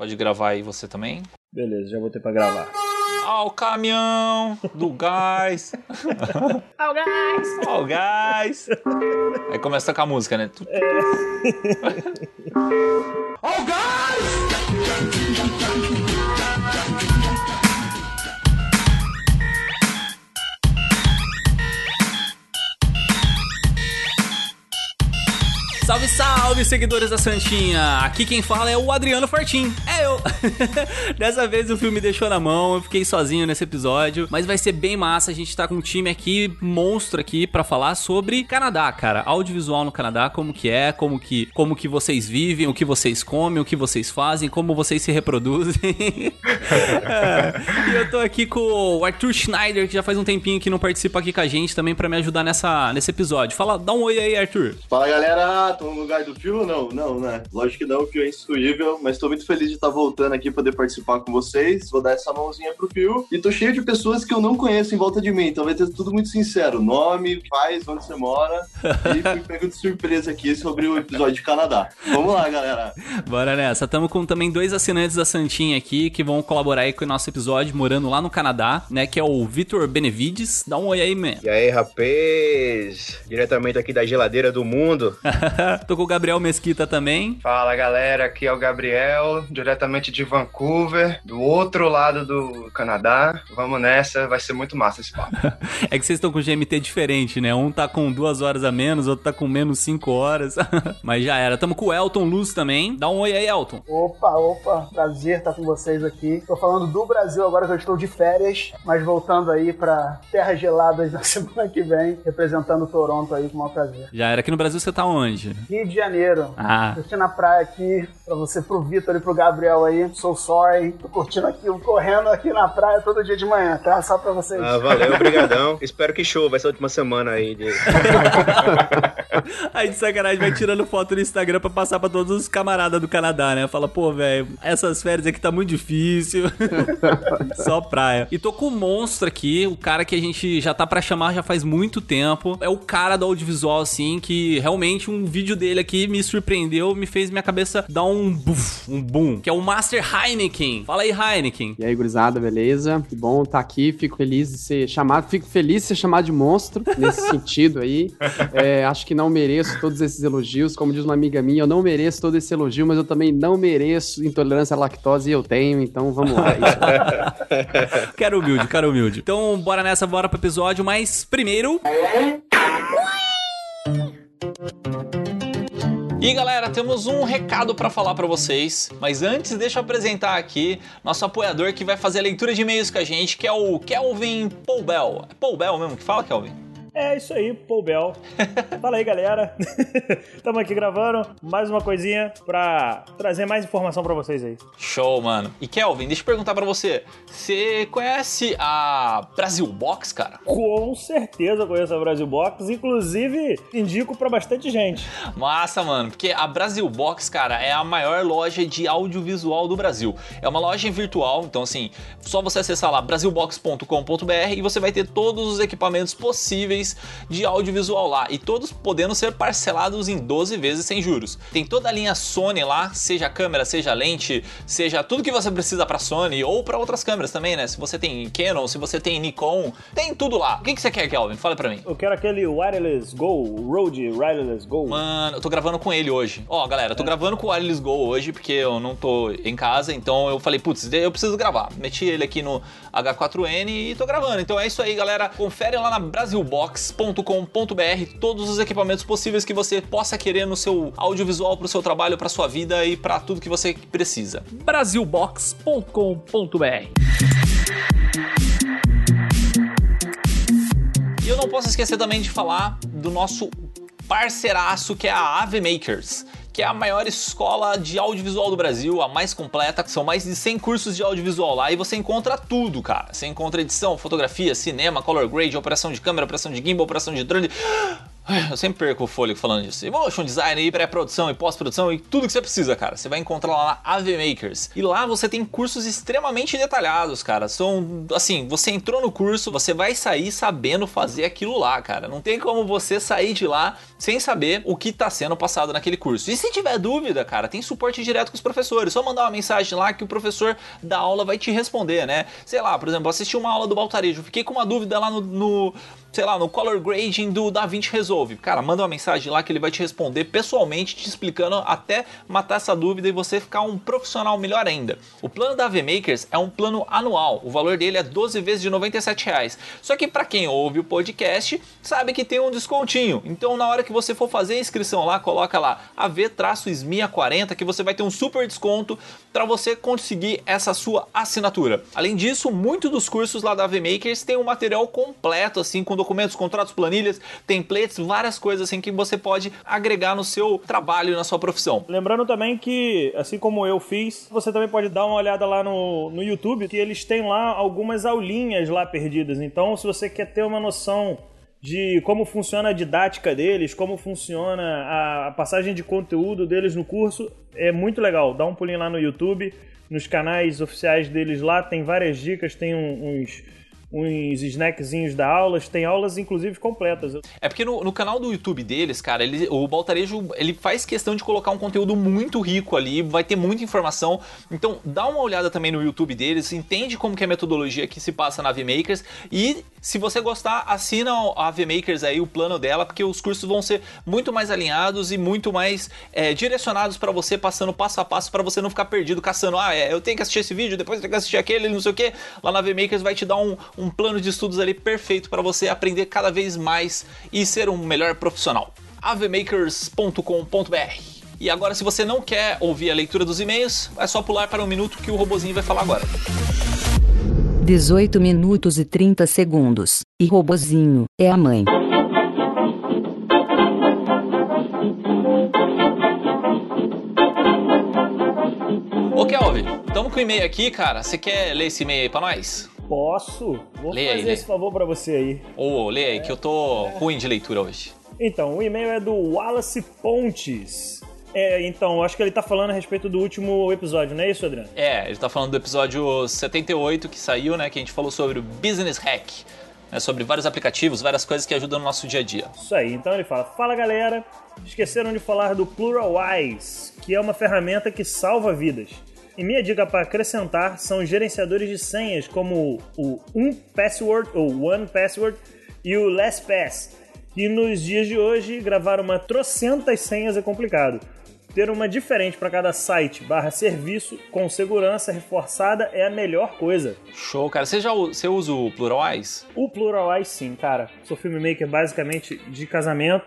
Pode gravar aí você também. Beleza, já vou ter pra gravar. Ao gás do gás. Ao gás! Ao gás! Aí começa com a música, né? É. Ao gás! Salve, salve, seguidores da Santinha! Aqui quem fala é o Adriano Fortin. É eu! Dessa vez o filme deixou na mão, eu fiquei sozinho nesse episódio, mas vai ser bem massa. A gente tá com um time aqui, monstro aqui, para falar sobre Canadá, cara. Audiovisual no Canadá, como que é, como que, como que vocês vivem, o que vocês comem, o que vocês fazem, como vocês se reproduzem. é. E eu tô aqui com o Arthur Schneider, que já faz um tempinho que não participa aqui com a gente também para me ajudar nessa, nesse episódio. Fala, dá um oi aí, Arthur. Fala, galera! Tô no lugar do Fio? Não, não, né? Lógico que não, o Fio é instruível, mas tô muito feliz de estar voltando aqui poder participar com vocês. Vou dar essa mãozinha pro Fio. E tô cheio de pessoas que eu não conheço em volta de mim, então vai ter tudo muito sincero. Nome, faz, onde você mora. E fui pego de surpresa aqui sobre o episódio de Canadá. Vamos lá, galera. Bora nessa. Tamo com também dois assinantes da Santinha aqui que vão colaborar aí com o nosso episódio, morando lá no Canadá, né? Que é o Vitor Benevides. Dá um oi aí, man. E aí, rapaz? Diretamente aqui da geladeira do mundo. Tô com o Gabriel Mesquita também. Fala galera, aqui é o Gabriel, diretamente de Vancouver, do outro lado do Canadá. Vamos nessa, vai ser muito massa esse papo. é que vocês estão com GMT diferente, né? Um tá com duas horas a menos, outro tá com menos cinco horas. Mas já era. Tamo com o Elton Luz também. Dá um oi aí, Elton. Opa, opa. Prazer estar com vocês aqui. Tô falando do Brasil agora que eu estou de férias, mas voltando aí pra terras geladas na semana que vem, representando Toronto aí com o maior prazer. Já era. Aqui no Brasil você tá onde? Rio de Janeiro. Ah. Curtindo na praia aqui, pra você, pro Vitor e pro Gabriel aí. So sorry. Tô curtindo aqui, correndo aqui na praia todo dia de manhã, tá? Só pra vocês. Ah, valeu, obrigadão. Espero que chova essa última semana aí. De... aí de sacanagem vai tirando foto no Instagram pra passar pra todos os camaradas do Canadá, né? Fala, pô, velho, essas férias aqui tá muito difícil. Só praia. E tô com o monstro aqui, o cara que a gente já tá pra chamar já faz muito tempo. É o cara do audiovisual, assim, que realmente um vídeo dele aqui me surpreendeu, me fez minha cabeça dar um buff, um boom, que é o Master Heineken. Fala aí, Heineken. E aí, gurizada, beleza? Que bom estar tá aqui, fico feliz de ser chamado, fico feliz de ser chamado de monstro, nesse sentido aí. É, acho que não mereço todos esses elogios, como diz uma amiga minha, eu não mereço todo esse elogio, mas eu também não mereço intolerância à lactose e eu tenho, então vamos lá. É quero humilde, quero humilde. Então, bora nessa, bora pro episódio, mas primeiro... E galera, temos um recado para falar para vocês, mas antes deixa eu apresentar aqui nosso apoiador que vai fazer a leitura de e-mails com a gente, que é o Kelvin Poubel. É Poubel mesmo que fala, Kelvin? É isso aí, Paul Bell. Fala aí, galera. Estamos aqui gravando mais uma coisinha pra trazer mais informação para vocês aí. Show, mano. E Kelvin, deixa eu perguntar para você. Você conhece a Brasil Box, cara? Com certeza conheço a Brasil Box. Inclusive, indico para bastante gente. Massa, mano. Porque a Brasil Box, cara, é a maior loja de audiovisual do Brasil. É uma loja virtual, então assim, só você acessar lá brasilbox.com.br e você vai ter todos os equipamentos possíveis de audiovisual lá e todos podendo ser parcelados em 12 vezes sem juros. Tem toda a linha Sony lá, seja câmera, seja lente, seja tudo que você precisa para Sony ou para outras câmeras também, né? Se você tem Canon, se você tem Nikon, tem tudo lá. O que, que você quer, Kelvin? Fala para mim. Eu quero aquele Wireless Go, Rode Wireless Go. Mano, eu tô gravando com ele hoje. Ó, galera, eu tô é. gravando com o Wireless Go hoje porque eu não tô em casa, então eu falei, putz, eu preciso gravar. Meti ele aqui no H4N e tô gravando. Então é isso aí, galera. Confere lá na Brasil Box brasilbox.com.br todos os equipamentos possíveis que você possa querer no seu audiovisual, para o seu trabalho, para sua vida e para tudo que você precisa. brasilbox.com.br E eu não posso esquecer também de falar do nosso parceiraço que é a Ave Makers que é a maior escola de audiovisual do Brasil, a mais completa. São mais de 100 cursos de audiovisual lá e você encontra tudo, cara. Você encontra edição, fotografia, cinema, color grade, operação de câmera, operação de gimbal, operação de drone Eu sempre perco o fôlego falando disso. E motion design e pré-produção e pós-produção e tudo que você precisa, cara. Você vai encontrar lá na AV Makers. E lá você tem cursos extremamente detalhados, cara. São, assim, você entrou no curso, você vai sair sabendo fazer aquilo lá, cara. Não tem como você sair de lá sem saber o que está sendo passado naquele curso. E se tiver dúvida, cara, tem suporte direto com os professores. Só mandar uma mensagem lá que o professor da aula vai te responder, né? Sei lá, por exemplo, assisti uma aula do Baltarejo, fiquei com uma dúvida lá no, no sei lá, no color grading do DaVinci Resolve. Cara, manda uma mensagem lá que ele vai te responder pessoalmente, te explicando até matar essa dúvida e você ficar um profissional melhor ainda. O plano da AV Makers é um plano anual, o valor dele é 12 vezes de 97 reais. Só que para quem ouve o podcast, sabe que tem um descontinho. Então na hora que você for fazer a inscrição lá, coloca lá AV-SMIA40 que você vai ter um super desconto para você conseguir essa sua assinatura. Além disso, muitos dos cursos lá da AV Makers tem um material completo assim com documentos, contratos, planilhas, templates, várias coisas assim que você pode agregar no seu trabalho na sua profissão. Lembrando também que, assim como eu fiz, você também pode dar uma olhada lá no, no YouTube, que eles têm lá algumas aulinhas lá perdidas. Então, se você quer ter uma noção de como funciona a didática deles, como funciona a passagem de conteúdo deles no curso, é muito legal. Dá um pulinho lá no YouTube, nos canais oficiais deles lá, tem várias dicas, tem uns uns snackzinhos da aulas, tem aulas inclusive completas. É porque no, no canal do YouTube deles, cara, ele, o Baltarejo ele faz questão de colocar um conteúdo muito rico ali, vai ter muita informação. Então dá uma olhada também no YouTube deles, entende como que é a metodologia que se passa na VMakers e se você gostar, assina a VMakers aí, o plano dela, porque os cursos vão ser muito mais alinhados e muito mais é, direcionados para você, passando passo a passo para você não ficar perdido caçando, ah, é, eu tenho que assistir esse vídeo, depois eu tenho que assistir aquele, não sei o que. Lá na VMakers vai te dar um, um plano de estudos ali perfeito para você aprender cada vez mais e ser um melhor profissional. avmakers.com.br E agora, se você não quer ouvir a leitura dos e-mails, é só pular para um minuto que o robozinho vai falar agora. 18 minutos e 30 segundos. E robozinho é a mãe. Ô Kelvin, estamos com o e-mail aqui, cara. Você quer ler esse e-mail aí pra nós? Posso? Vou aí, fazer leia. esse favor pra você aí. Ô, lê aí, que eu tô ruim de leitura hoje. Então, o e-mail é do Wallace Pontes. É, então, acho que ele tá falando a respeito do último episódio, não é isso, Adriano? É, ele tá falando do episódio 78 que saiu, né? Que a gente falou sobre o Business Hack. Né, sobre vários aplicativos, várias coisas que ajudam no nosso dia a dia. Isso aí, então ele fala: Fala galera, esqueceram de falar do Pluralwise, que é uma ferramenta que salva vidas. E minha dica para acrescentar são gerenciadores de senhas como o 1Password ou One Password e o LastPass, que nos dias de hoje gravar uma trocentas senhas é complicado. Ter uma diferente para cada site barra serviço com segurança reforçada é a melhor coisa. Show, cara. Você já você usa o Pluralwise? O Pluralwise, sim, cara. Sou filmmaker basicamente de casamento.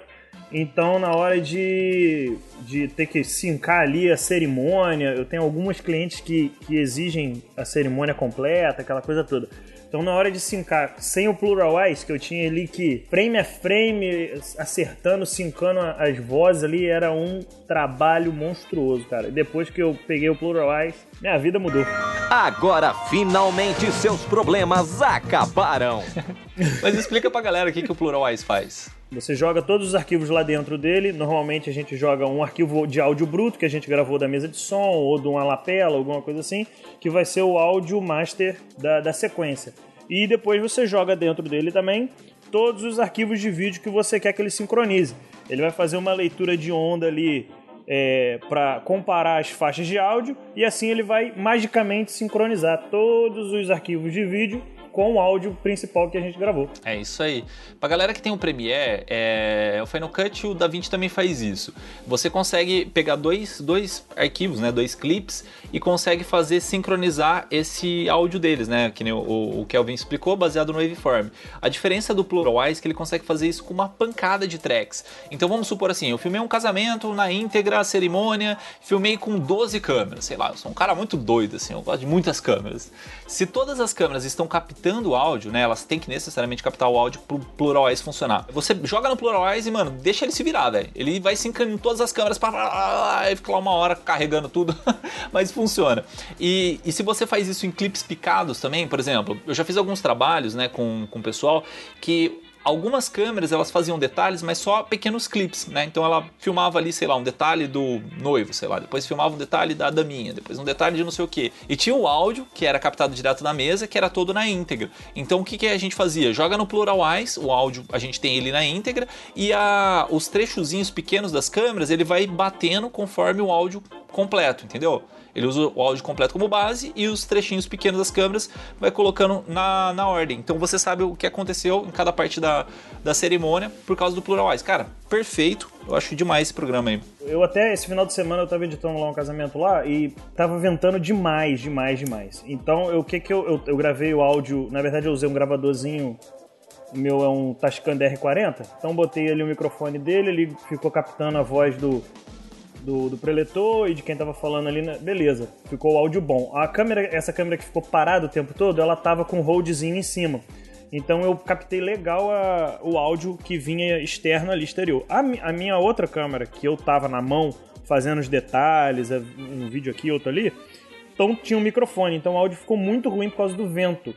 Então, na hora de, de ter que sincar ali a cerimônia, eu tenho algumas clientes que, que exigem a cerimônia completa, aquela coisa toda. Então, na hora de sincar sem o Pluralwise, que eu tinha ali que frame a frame, acertando, sincando as vozes ali, era um trabalho monstruoso, cara. E depois que eu peguei o Pluralwise, minha vida mudou. Agora finalmente seus problemas acabaram. Mas explica pra galera o que, que o Pluralwise faz. Você joga todos os arquivos lá dentro dele. Normalmente a gente joga um arquivo de áudio bruto que a gente gravou da mesa de som ou de uma lapela, alguma coisa assim, que vai ser o áudio master da, da sequência. E depois você joga dentro dele também todos os arquivos de vídeo que você quer que ele sincronize. Ele vai fazer uma leitura de onda ali é, para comparar as faixas de áudio e assim ele vai magicamente sincronizar todos os arquivos de vídeo com o áudio principal que a gente gravou. É isso aí. Pra galera que tem o Premiere, é, o Final Cut e o DaVinci também faz isso. Você consegue pegar dois, dois arquivos, né, dois clips, e consegue fazer sincronizar esse áudio deles, né, que nem o, o Kelvin explicou, baseado no Waveform. A diferença do Pluralwise é que ele consegue fazer isso com uma pancada de tracks. Então vamos supor assim, eu filmei um casamento na íntegra, a cerimônia, filmei com 12 câmeras, sei lá, eu sou um cara muito doido, assim, eu gosto de muitas câmeras. Se todas as câmeras estão captando o áudio, né, elas têm que necessariamente captar o áudio pro Pluralwise funcionar. Você joga no Pluralwise e, mano, deixa ele se virar, velho. Ele vai sincando em todas as câmeras para e fica lá uma hora carregando tudo, mas funciona. E, e se você faz isso em clipes picados também, por exemplo, eu já fiz alguns trabalhos, né, com, com o pessoal que algumas câmeras elas faziam detalhes, mas só pequenos clips, né? Então ela filmava ali, sei lá, um detalhe do noivo, sei lá, depois filmava um detalhe da daminha, depois um detalhe de não sei o que. E tinha o áudio, que era captado direto da mesa, que era todo na íntegra. Então o que, que a gente fazia? Joga no Pluralwise, o áudio a gente tem ele na íntegra, e a, os trechozinhos pequenos das câmeras ele vai batendo conforme o áudio completo, entendeu? Ele usa o áudio completo como base e os trechinhos pequenos das câmeras vai colocando na, na ordem. Então você sabe o que aconteceu em cada parte da, da cerimônia por causa do Pluralwise. Cara, perfeito. Eu acho demais esse programa aí. Eu até, esse final de semana, eu tava editando lá um casamento lá e tava ventando demais, demais, demais. Então, o que que eu, eu, eu gravei o áudio, na verdade eu usei um gravadorzinho o meu é um Tascam DR40, então botei ali o microfone dele, ele ficou captando a voz do, do, do preletor e de quem tava falando ali, né? beleza, ficou o áudio bom. A câmera, essa câmera que ficou parada o tempo todo, ela tava com um holdzinho em cima. Então eu captei legal a, o áudio que vinha externo ali, exterior. A, a, minha outra câmera, que eu tava na mão fazendo os detalhes, um vídeo aqui, outro ali, então tinha um microfone, então o áudio ficou muito ruim por causa do vento.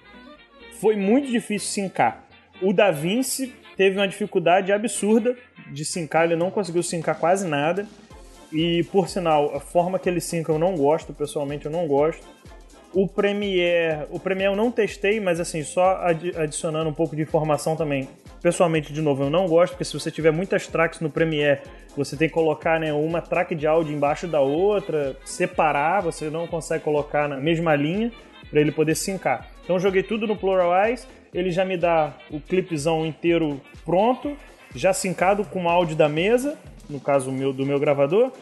Foi muito difícil sincar. O Da Vinci teve uma dificuldade absurda de sincar, ele não conseguiu sincar quase nada. E, por sinal, a forma que ele sinca eu não gosto, pessoalmente eu não gosto. O Premiere, o Premiere eu não testei, mas assim, só adicionando um pouco de informação também. Pessoalmente, de novo, eu não gosto, porque se você tiver muitas tracks no Premiere, você tem que colocar né, uma track de áudio embaixo da outra, separar, você não consegue colocar na mesma linha para ele poder sincar. Então joguei tudo no Pluralize, ele já me dá o clipezão inteiro pronto, já sincado com o áudio da mesa, no caso meu, do meu gravador,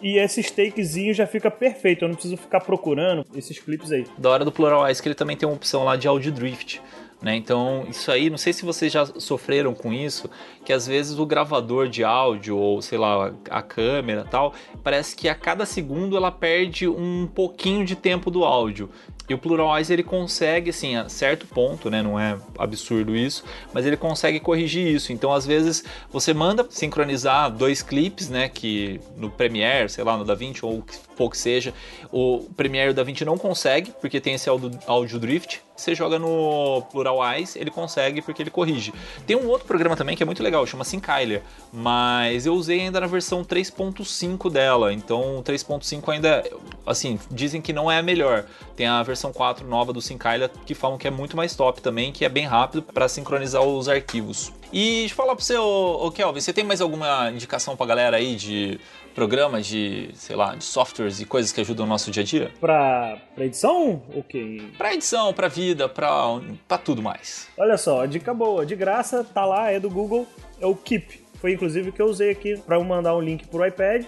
e esse takezinho já fica perfeito, eu não preciso ficar procurando esses clipes aí. Da hora do Pluralize que ele também tem uma opção lá de áudio drift. Né? Então, isso aí, não sei se vocês já sofreram com isso, que às vezes o gravador de áudio ou sei lá, a câmera tal, parece que a cada segundo ela perde um pouquinho de tempo do áudio. E o Pluralize ele consegue, assim, a certo ponto, né? Não é absurdo isso, mas ele consegue corrigir isso. Então, às vezes, você manda sincronizar dois clipes, né? Que no Premiere, sei lá, no DaVinci ou o que for que seja, o Premiere e o DaVinci não consegue, porque tem esse áudio, drift. Você joga no Pluralize, ele consegue porque ele corrige. Tem um outro programa também que é muito legal, chama Syncailer, mas eu usei ainda na versão 3.5 dela. Então, 3.5 ainda, assim, dizem que não é a melhor. Tem a versão versão 4 nova do Syncailia que falam que é muito mais top também, que é bem rápido para sincronizar os arquivos. E deixa eu falar para você, ô, ô Kelvin, você tem mais alguma indicação para galera aí de programas de, sei lá, de softwares e coisas que ajudam o nosso dia a dia? Pra, pra edição? O okay. Pra edição, pra vida, pra, pra tudo mais. Olha só, dica boa, de graça, tá lá, é do Google, é o Keep. Foi inclusive que eu usei aqui para mandar um link pro iPad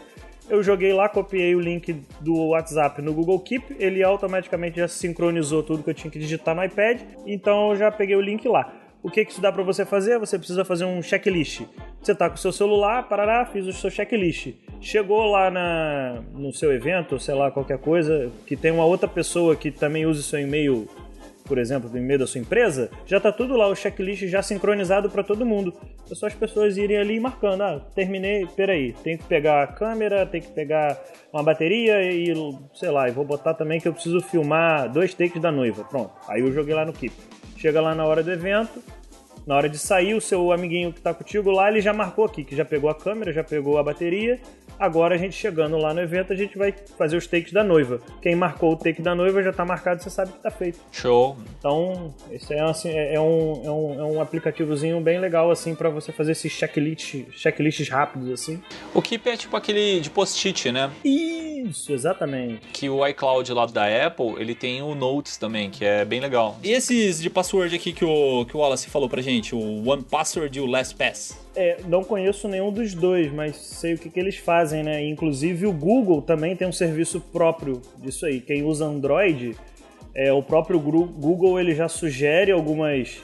eu joguei lá, copiei o link do WhatsApp no Google Keep, ele automaticamente já sincronizou tudo que eu tinha que digitar no iPad, então eu já peguei o link lá. O que, que isso dá para você fazer? Você precisa fazer um checklist. Você tá com o seu celular, parará, fiz o seu checklist. Chegou lá na, no seu evento, sei lá, qualquer coisa, que tem uma outra pessoa que também usa o seu e-mail por exemplo, do e-mail da sua empresa, já está tudo lá, o checklist já sincronizado para todo mundo. É só as pessoas irem ali marcando, ah, terminei, peraí, tem que pegar a câmera, tem que pegar uma bateria e, sei lá, e vou botar também que eu preciso filmar dois takes da noiva. Pronto, aí eu joguei lá no Keep. Chega lá na hora do evento, na hora de sair, o seu amiguinho que está contigo lá, ele já marcou aqui, que já pegou a câmera, já pegou a bateria, Agora a gente chegando lá no evento, a gente vai fazer os takes da noiva. Quem marcou o take da noiva já tá marcado, você sabe que tá feito. Show. Então, esse é, assim, é, é, um, é, um, é um aplicativozinho bem legal, assim, para você fazer esses checklist, checklists rápidos, assim. O Keep é tipo aquele de post-it, né? Isso, exatamente. Que o iCloud lá da Apple, ele tem o Notes também, que é bem legal. E esses de password aqui que o, que o Wallace falou pra gente, o One Password e o LastPass? É, não conheço nenhum dos dois, mas sei o que, que eles fazem, né? Inclusive o Google também tem um serviço próprio disso aí. Quem usa Android, é, o próprio Google ele já sugere algumas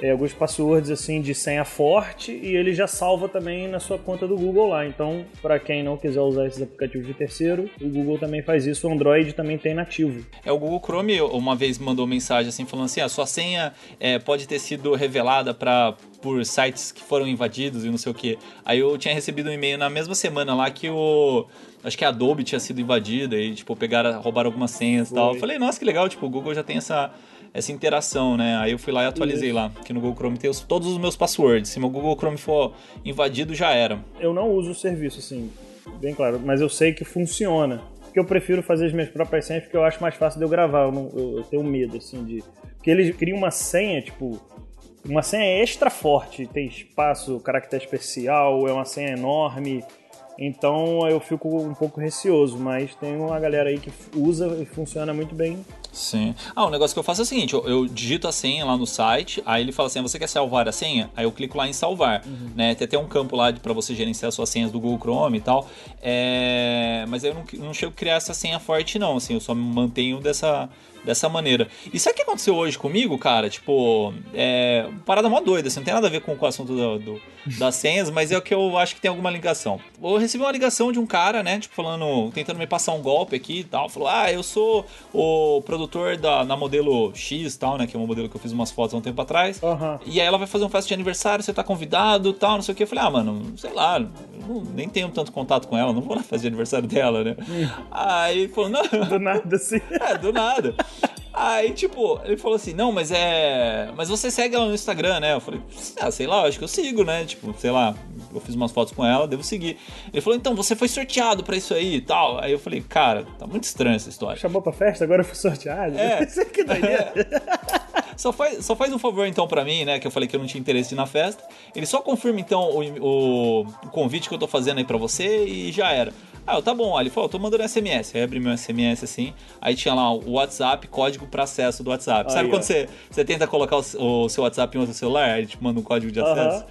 é, alguns passwords assim de senha forte e ele já salva também na sua conta do Google lá. Então, para quem não quiser usar esses aplicativos de terceiro, o Google também faz isso. O Android também tem nativo. É o Google Chrome uma vez mandou mensagem assim falando assim: a sua senha é, pode ter sido revelada para por sites que foram invadidos e não sei o que. Aí eu tinha recebido um e-mail na mesma semana lá que o. Acho que a Adobe tinha sido invadida e, tipo, pegaram, roubaram algumas senhas e tal. Eu falei, nossa, que legal, tipo, o Google já tem essa, essa interação, né? Aí eu fui lá e atualizei lá, que no Google Chrome tem os- todos os meus passwords. Se meu Google Chrome for invadido, já era. Eu não uso o serviço, assim, bem claro, mas eu sei que funciona. Porque eu prefiro fazer as minhas próprias senhas porque eu acho mais fácil de eu gravar. Eu, não- eu- eu tenho medo, assim, de. Porque eles criam uma senha, tipo. Uma senha extra forte, tem espaço, caractere especial, é uma senha enorme. Então eu fico um pouco receoso, mas tem uma galera aí que usa e funciona muito bem. Sim. Ah, o negócio que eu faço é o seguinte: eu, eu digito a senha lá no site, aí ele fala assim: você quer salvar a senha? Aí eu clico lá em salvar. Né? Tem até um campo lá para você gerenciar suas senhas do Google Chrome e tal. É, Mas eu não, não chego a criar essa senha forte, não. Assim, eu só me mantenho dessa, dessa maneira. E sabe o que aconteceu hoje comigo, cara? Tipo, é. Parada mó doida, assim, não tem nada a ver com, com o assunto do, do- das senhas, mas é o que eu acho que tem alguma ligação. Eu recebi uma ligação de um cara, né? Tipo, falando, tentando me passar um golpe aqui e tal. Falou: Ah, eu sou o produtor da, na modelo X e tal, né? Que é uma modelo que eu fiz umas fotos há um tempo atrás. Aham. E aí ela vai fazer um festa de aniversário, você tá convidado tal, não sei o que. Eu falei, ah, mano, sei lá, não- nem tenho tanto contato com ela, não vou festa de aniversário dela, né? Aí ele falou, não. Do nada, assim. É, do nada. Aí, tipo, ele falou assim, não, mas é. Mas você segue ela no Instagram, né? Eu falei, ah, sei lá, acho que eu sigo, né? Tipo, sei lá, eu fiz umas fotos com ela, devo seguir. Ele falou, então, você foi sorteado pra isso aí e tal. Aí eu falei, cara, tá muito estranha essa história. Chamou pra festa, agora eu fui sorteado. É. que doideira. Só faz, só faz um favor então pra mim, né? Que eu falei que eu não tinha interesse na festa. Ele só confirma então o, o- o convite que eu tô fazendo aí pra você e já era. Ah, eu, tá bom. Aí ele falou, eu tô mandando SMS. Aí abri meu SMS assim. Aí tinha lá o WhatsApp, código pra acesso do WhatsApp. Sabe Aí, quando você, você tenta colocar o, o seu WhatsApp em outro celular? Aí ele te manda um código de acesso.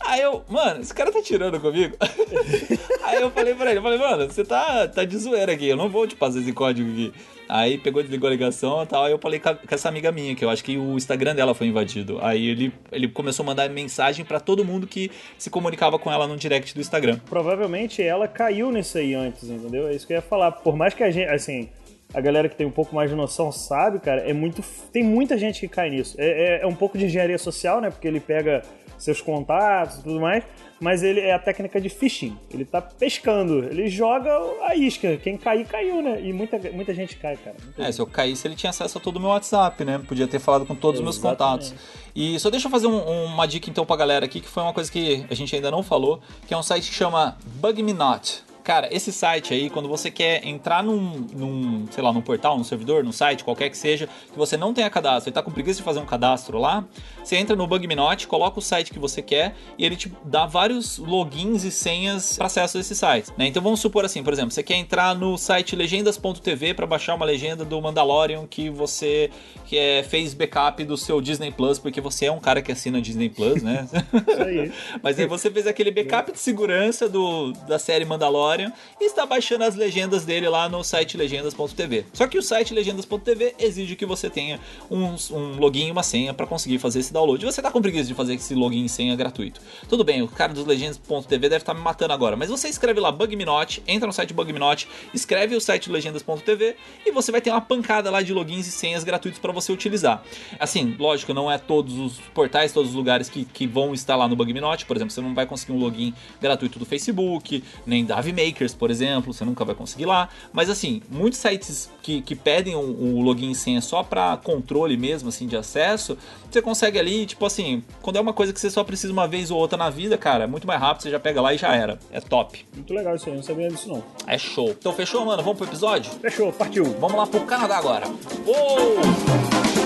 Aí eu, mano, esse cara tá tirando comigo. Aí eu falei pra ele, eu falei, mano, você tá, tá de zoeira aqui, eu não vou te passar esse código aqui. Aí pegou, desligou a ligação e tal, aí eu falei com, essa amiga minha, que eu acho que o Instagram dela foi invadido. Aí ele, ele começou a mandar mensagem pra todo mundo que se comunicava com ela no direct do Instagram. Provavelmente ela caiu nisso aí antes, entendeu? É isso que eu ia falar. Por mais que a gente, assim, a galera que tem um pouco mais de noção sabe, cara, é muito. Tem muita gente que cai nisso. É, é- é um pouco de engenharia social, né? Porque ele pega seus contatos e tudo mais. Mas ele é a técnica de phishing. Ele tá pescando. Ele joga a isca. Quem cair, caiu, né? E muita, muita gente cai, cara. Muita É, gente. se eu caísse, ele tinha acesso a todo o meu WhatsApp, né? Podia ter falado com todos os meus contatos. E só deixa eu fazer um- uma dica então pra galera aqui, que foi uma coisa que a gente ainda não falou, que é um site que chama Bug Me Not. Cara, esse site aí, quando você quer entrar num, num, sei lá, num portal, num servidor, num site, qualquer que seja, que você não tenha cadastro e tá com preguiça de fazer um cadastro lá, você entra no Bug Me Not, coloca o site que você quer e ele te dá vários logins e senhas para acesso a esse site. Né? Então vamos supor assim, por exemplo, você quer entrar no site legendas.tv para baixar uma legenda do Mandalorian que você que é, fez backup do seu Disney Plus, porque você é um cara que assina Disney Plus, né? Isso aí. Mas aí você fez aquele backup de segurança do, da série Mandalorian e está baixando as legendas dele lá no site legendas.tv. Só que o site legendas.tv exige que você tenha um, um login e uma senha para conseguir fazer esse download. E você tá com preguiça de fazer esse login e senha gratuito. Tudo bem, o cara dos legendas.tv deve estar me matando agora, mas você escreve lá BugMinot, entra no site BugMinot, escreve o site legendas.tv e você vai ter uma pancada lá de logins e senhas gratuitos para você utilizar. Assim, lógico, não é todos os portais, todos os lugares que, que vão estar lá no BugMinot, por exemplo, você não vai conseguir um login gratuito do Facebook, nem da Avimakers, por exemplo, você nunca vai conseguir lá. Mas assim, muitos sites que, que pedem o um, um login e senha só para controle mesmo, assim, de acesso, você consegue ali, tipo assim, quando é uma coisa que você só precisa uma vez ou outra na vida, cara, é muito mais rápido, você já pega lá e já era. É top. Muito legal isso aí, não sabia disso não. É show. Então fechou, mano? Vamos pro episódio? Fechou, partiu. Vamos lá pro Canadá agora. Uou!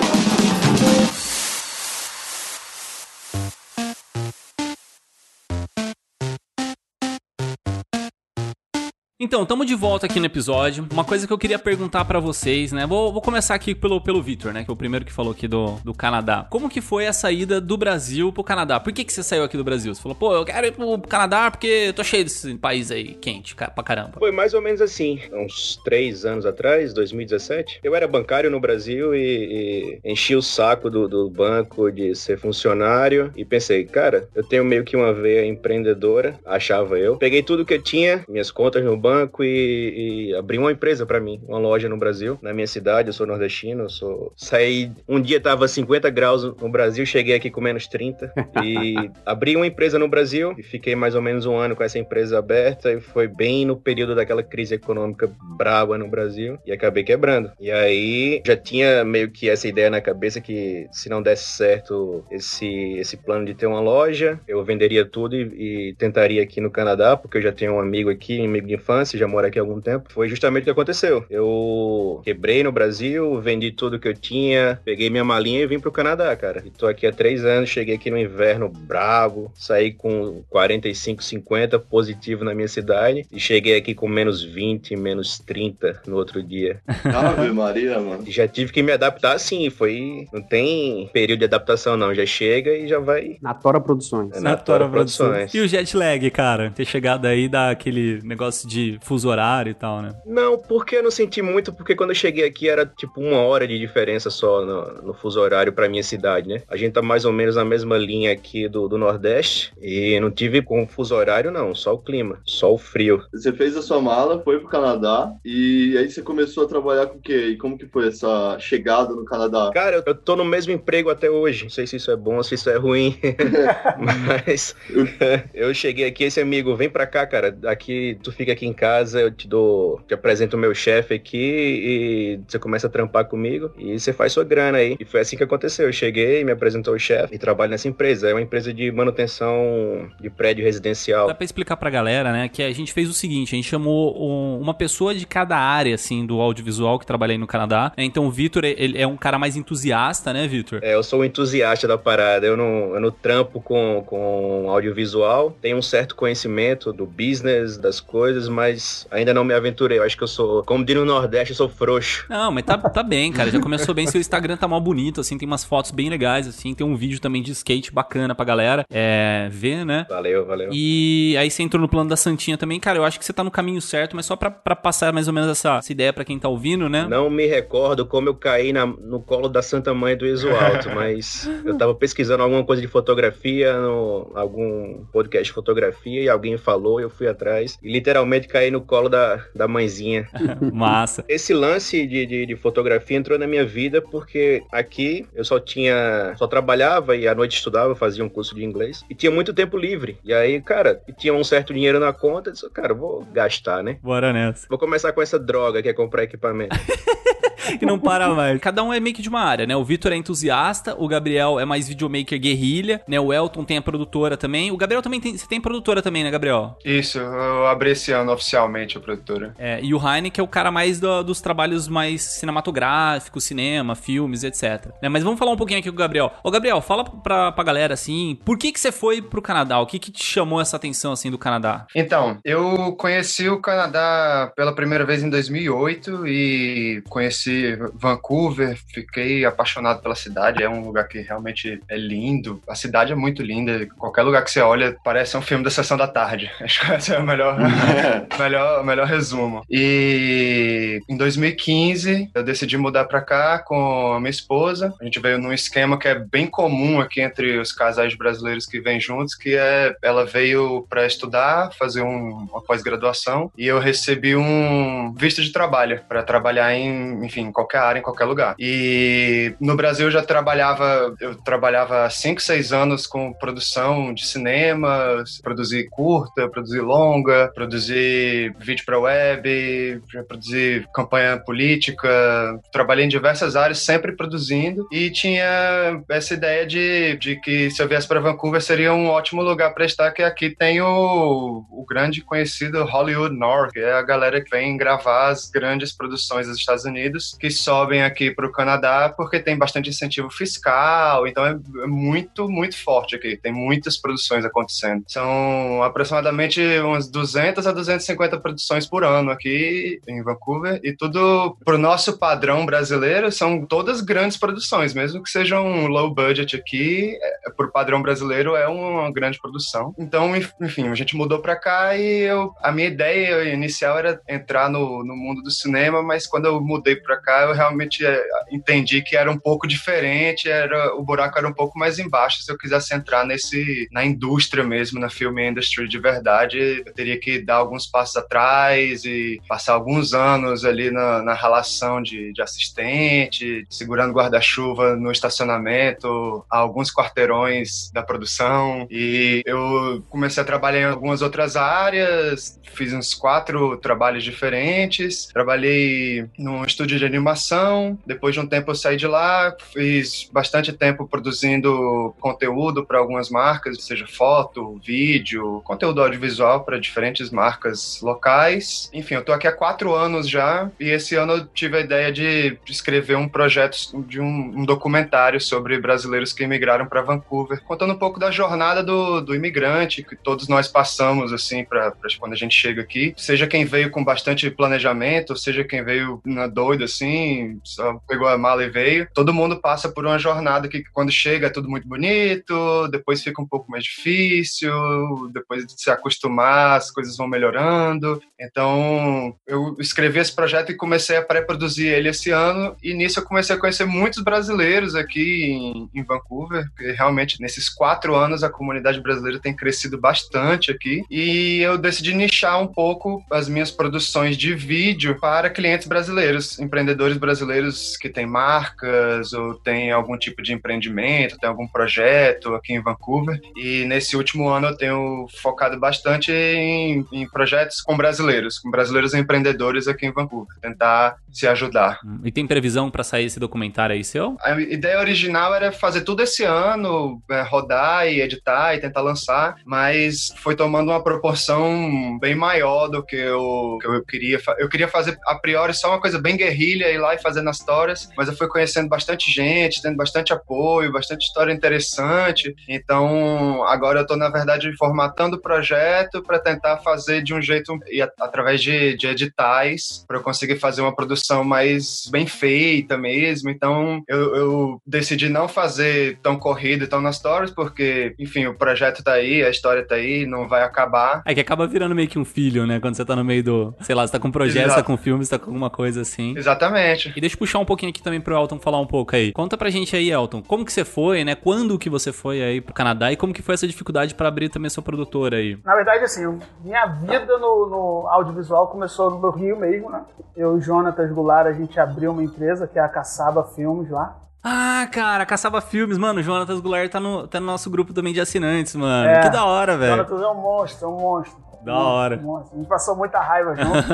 Então, estamos de volta aqui no episódio. Uma coisa que eu queria perguntar pra vocês, né? Vou, vou começar aqui pelo, pelo Victor, né? Que é o primeiro que falou aqui do, do Canadá. Como que foi a saída do Brasil pro Canadá? Por que, que você saiu aqui do Brasil? Você falou, pô, eu quero ir pro Canadá porque tô cheio desse país aí quente pra caramba. Foi mais ou menos assim, uns três anos atrás, 2017. Eu era bancário no Brasil e, e enchi o saco do, do banco de ser funcionário e pensei, cara, eu tenho meio que uma veia empreendedora, achava eu. Peguei tudo que eu tinha, minhas contas no banco, e, e abri uma empresa para mim, uma loja no Brasil, na minha cidade. Eu sou nordestino, eu sou. Saí. Um dia tava 50 graus no Brasil, cheguei aqui com menos 30 e abri uma empresa no Brasil e fiquei mais ou menos um ano com essa empresa aberta e foi bem no período daquela crise econômica brava no Brasil e acabei quebrando. E aí já tinha meio que essa ideia na cabeça que se não desse certo esse, esse plano de ter uma loja, eu venderia tudo e, e tentaria aqui no Canadá, porque eu já tenho um amigo aqui, um amigo de infância, já mora aqui há algum tempo. Foi justamente o que aconteceu. Eu quebrei no Brasil, vendi tudo que eu tinha, peguei minha malinha e vim pro Canadá, cara. E tô aqui há três anos, cheguei aqui no inverno bravo, saí com 45, 50 positivo na minha cidade e cheguei aqui com menos 20, menos 30 no outro dia. Ave Maria, mano. Já tive que me adaptar assim, foi. Não tem período de adaptação, não. Já chega e já vai. Na Tora Produções. É na Tora Produções. E o jet lag, cara? Ter chegado aí dá aquele negócio de fuso horário e tal, né? Não, porque eu não senti muito, porque quando eu cheguei aqui era tipo uma hora de diferença só no, no fuso horário pra minha cidade, né? A gente tá mais ou menos na mesma linha aqui do, do Nordeste e não tive com fuso horário, não. Só o clima, só o frio. Você fez a sua mala, foi pro Canadá e aí você começou a trabalhar com o quê? E como que foi essa chegada no Canadá? Cara, eu tô no mesmo emprego até hoje. Não sei se isso é bom ou se isso é ruim. Mas eu cheguei aqui, esse amigo, vem pra cá, cara. Aqui, tu fica aqui em casa, eu te dou, te apresento o meu chefe aqui e você começa a trampar comigo e você faz sua grana aí. E foi assim que aconteceu. Eu cheguei, me apresentou o chefe e trabalho nessa empresa. É uma empresa de manutenção de prédio residencial. Dá pra explicar pra galera, né, que a gente fez o seguinte, a gente chamou um- uma pessoa de cada área, assim, do audiovisual que trabalha aí no Canadá. Então o Vitor, ele é um cara mais entusiasta, né, Vitor? É, eu sou um entusiasta da parada. Eu não, eu não trampo com, com audiovisual. Tenho um certo conhecimento do business, das coisas, mas ainda não me aventurei. Eu acho que eu sou, como diz no Nordeste, eu sou frouxo. Não, mas tá, tá bem, cara. Já começou bem. Seu Instagram tá mal bonito, assim. Tem umas fotos bem legais, assim. Tem um vídeo também de skate bacana pra galera é, ver, né? Valeu, valeu. E aí você entrou no plano da Santinha também. Cara, eu acho que você tá no caminho certo, mas só pra, pra passar mais ou menos essa, essa ideia pra quem tá ouvindo, né? Não me recordo como eu caí na- no colo da Santa Mãe do Iso Alto, mas eu tava pesquisando alguma coisa de fotografia, no, algum podcast de fotografia, e alguém falou, eu fui atrás, e literalmente caí no colo da, da mãezinha. Massa. Esse lance de, de, de fotografia entrou na minha vida porque aqui eu só tinha. só trabalhava e à noite estudava, fazia um curso de inglês, e tinha muito tempo livre. E aí, cara, tinha um certo dinheiro na conta, eu disse, cara, vou gastar, né? Bora nessa. Vou começar com essa droga que é comprar equipamento. que não para mais. Cada um é meio que de uma área, né? O Vitor é entusiasta, o Gabriel é mais videomaker guerrilha, né? O Elton tem a produtora também. O Gabriel também tem. Você tem produtora também, né, Gabriel? Isso, eu abri esse ano oficialmente a produtora. É, e o Heine, que é o cara mais do- dos trabalhos mais cinematográficos, cinema, filmes, etc. Né, mas vamos falar um pouquinho aqui com o Gabriel. Ô, Gabriel, fala pra, pra galera, assim, por que que você foi pro Canadá? O que que te chamou essa atenção, assim, do Canadá? Então, eu conheci o Canadá pela primeira vez em 2008 e conheci Vancouver, fiquei apaixonado pela cidade, é um lugar que realmente é lindo, a cidade é muito linda, qualquer lugar que você olha parece um filme da Sessão da Tarde, acho que esse é o melhor, melhor, melhor resumo. E em 2015 eu decidi mudar pra cá com a minha esposa, a gente veio num esquema que é bem comum aqui entre os casais brasileiros que vêm juntos, que é ela veio para estudar, fazer um- uma pós-graduação e eu recebi um visto de trabalho para trabalhar em, enfim, em qualquer área, em qualquer lugar. E no Brasil eu já trabalhava, eu trabalhava há 5, 6 anos com produção de cinema, produzir curta, produzir longa, produzir vídeo para web, produzir campanha política, trabalhei em diversas áreas, sempre produzindo. E tinha essa ideia de, de que se eu viesse para Vancouver seria um ótimo lugar para estar, que aqui tem o, o grande conhecido Hollywood North, que é a galera que vem gravar as grandes produções dos Estados Unidos, que sobem aqui para o Canadá porque tem bastante incentivo fiscal, então é, é muito, muito forte aqui, tem muitas produções acontecendo. São aproximadamente umas 200 a 250 produções por ano aqui em Vancouver e tudo pro nosso padrão brasileiro são todas grandes produções, mesmo que sejam low budget aqui, é, pro padrão brasileiro é uma grande produção. Então, enf- enfim, a gente mudou pra cá e eu, a minha ideia inicial era entrar no, no mundo do cinema, mas quando eu mudei pra cá, eu realmente é, entendi que era um pouco diferente, era o buraco era um pouco mais embaixo. Se eu quisesse entrar nesse na indústria mesmo, na film industry de verdade, eu teria que dar alguns passos atrás e passar alguns anos ali na, na relação de, de assistente, segurando guarda-chuva no estacionamento, a alguns quarteirões da produção. E eu comecei a trabalhar em algumas outras áreas, fiz uns quatro trabalhos diferentes. Trabalhei num estúdio de animação. Depois de um tempo eu saí de lá, fiz bastante tempo produzindo conteúdo para algumas marcas, seja foto, vídeo, conteúdo audiovisual para diferentes marcas locais. Enfim, eu tô aqui há quatro anos já e esse ano eu tive a ideia de escrever um projeto de um, um documentário sobre brasileiros que emigraram para Vancouver, contando um pouco da jornada do, do imigrante que todos nós passamos assim para quando a gente chega aqui, seja quem veio com bastante planejamento, seja quem veio na doida assim, só pegou a mala e veio. Todo mundo passa por uma jornada que quando chega é tudo muito bonito, depois fica um pouco mais difícil, depois de se acostumar, as coisas vão melhorando. Então, eu escrevi esse projeto e comecei a pré-produzir ele esse ano, e nisso eu comecei a conhecer muitos brasileiros aqui em, em Vancouver, porque realmente nesses quatro anos a comunidade brasileira tem crescido bastante aqui, e eu decidi nichar um pouco as minhas produções de vídeo para clientes brasileiros, empreendedores brasileiros que têm marcas ou têm algum tipo de empreendimento, tem algum projeto aqui em Vancouver. E nesse último ano eu tenho focado bastante em, em projetos com brasileiros, com brasileiros empreendedores aqui em Vancouver, tentar se ajudar. E tem previsão para sair esse documentário aí seu? A ideia original era fazer tudo esse ano, é, rodar e editar e tentar lançar, mas foi tomando uma proporção bem maior do que eu, que eu queria. Eu queria fazer a priori só uma coisa bem guerrilha, ir lá e fazer nas histórias, mas eu fui conhecendo bastante gente, tendo bastante apoio, bastante história interessante. Então, agora eu tô, na verdade, formatando o projeto para tentar fazer de um jeito, e através de, de editais, para eu conseguir fazer uma produção mais bem feita mesmo. Então, eu, eu decidi não fazer tão corrido e tão nas stories, porque, enfim, o projeto tá aí, a história tá aí, não vai acabar. É que acaba virando meio que um filho, né? Quando você tá no meio do, sei lá, você tá com um projeto, você tá com filme, você tá com alguma coisa assim. Exatamente. E deixa eu puxar um pouquinho aqui também pro Elton falar um pouco aí. Conta pra gente aí, Elton, como que você foi, né? Quando que você foi aí pro Canadá e como que foi essa dificuldade para abrir também sua produtora aí? Na verdade, assim, minha vida no, no audiovisual começou no Rio mesmo, né? Eu e o Jonatas Goulart, a gente abriu uma empresa que é a Caçaba Filmes lá. Ah, cara, Caçaba Filmes, mano, o Jonatas Goulart tá no, tá no nosso grupo também de assinantes, mano. É, que da hora, velho. Jonatas é um monstro, é um monstro. Da hora. Nossa, a gente passou muita raiva junto.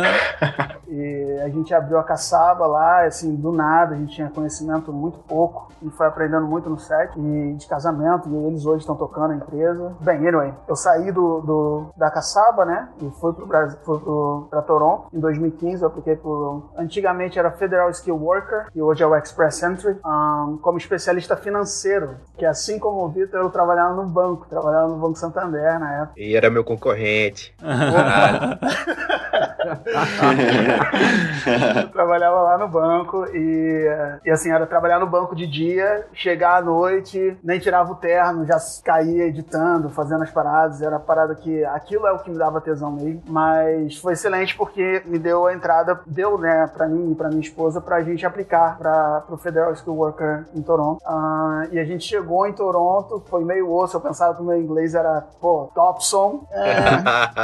e a gente abriu a caçaba lá, assim, do nada, a gente tinha conhecimento muito pouco e foi aprendendo muito no set e de casamento, e eles hoje estão tocando a empresa. Bem, anyway, eu saí do, do da caçaba, né, e fui pro Brasil, fui pro, pra Toronto. Em 2015 eu apliquei pro, antigamente era Federal Skill Worker, e hoje é o Express Entry, um, como especialista financeiro, que assim como o Vitor, eu trabalhava no banco, trabalhava no Banco Santander na época. E era meu concorrente. eu trabalhava lá no banco e, e assim, era trabalhar no banco de dia, chegar à noite, nem tirava o terno, já caía editando, fazendo as paradas, era a parada que aquilo é o que me dava tesão mesmo, mas foi excelente porque me deu a entrada, deu, né, pra mim e pra minha esposa, pra gente aplicar pra, pro Federal School Worker em Toronto. Uh, e a gente chegou em Toronto, foi meio osso, eu pensava que o meu inglês era, pô, Topson. É,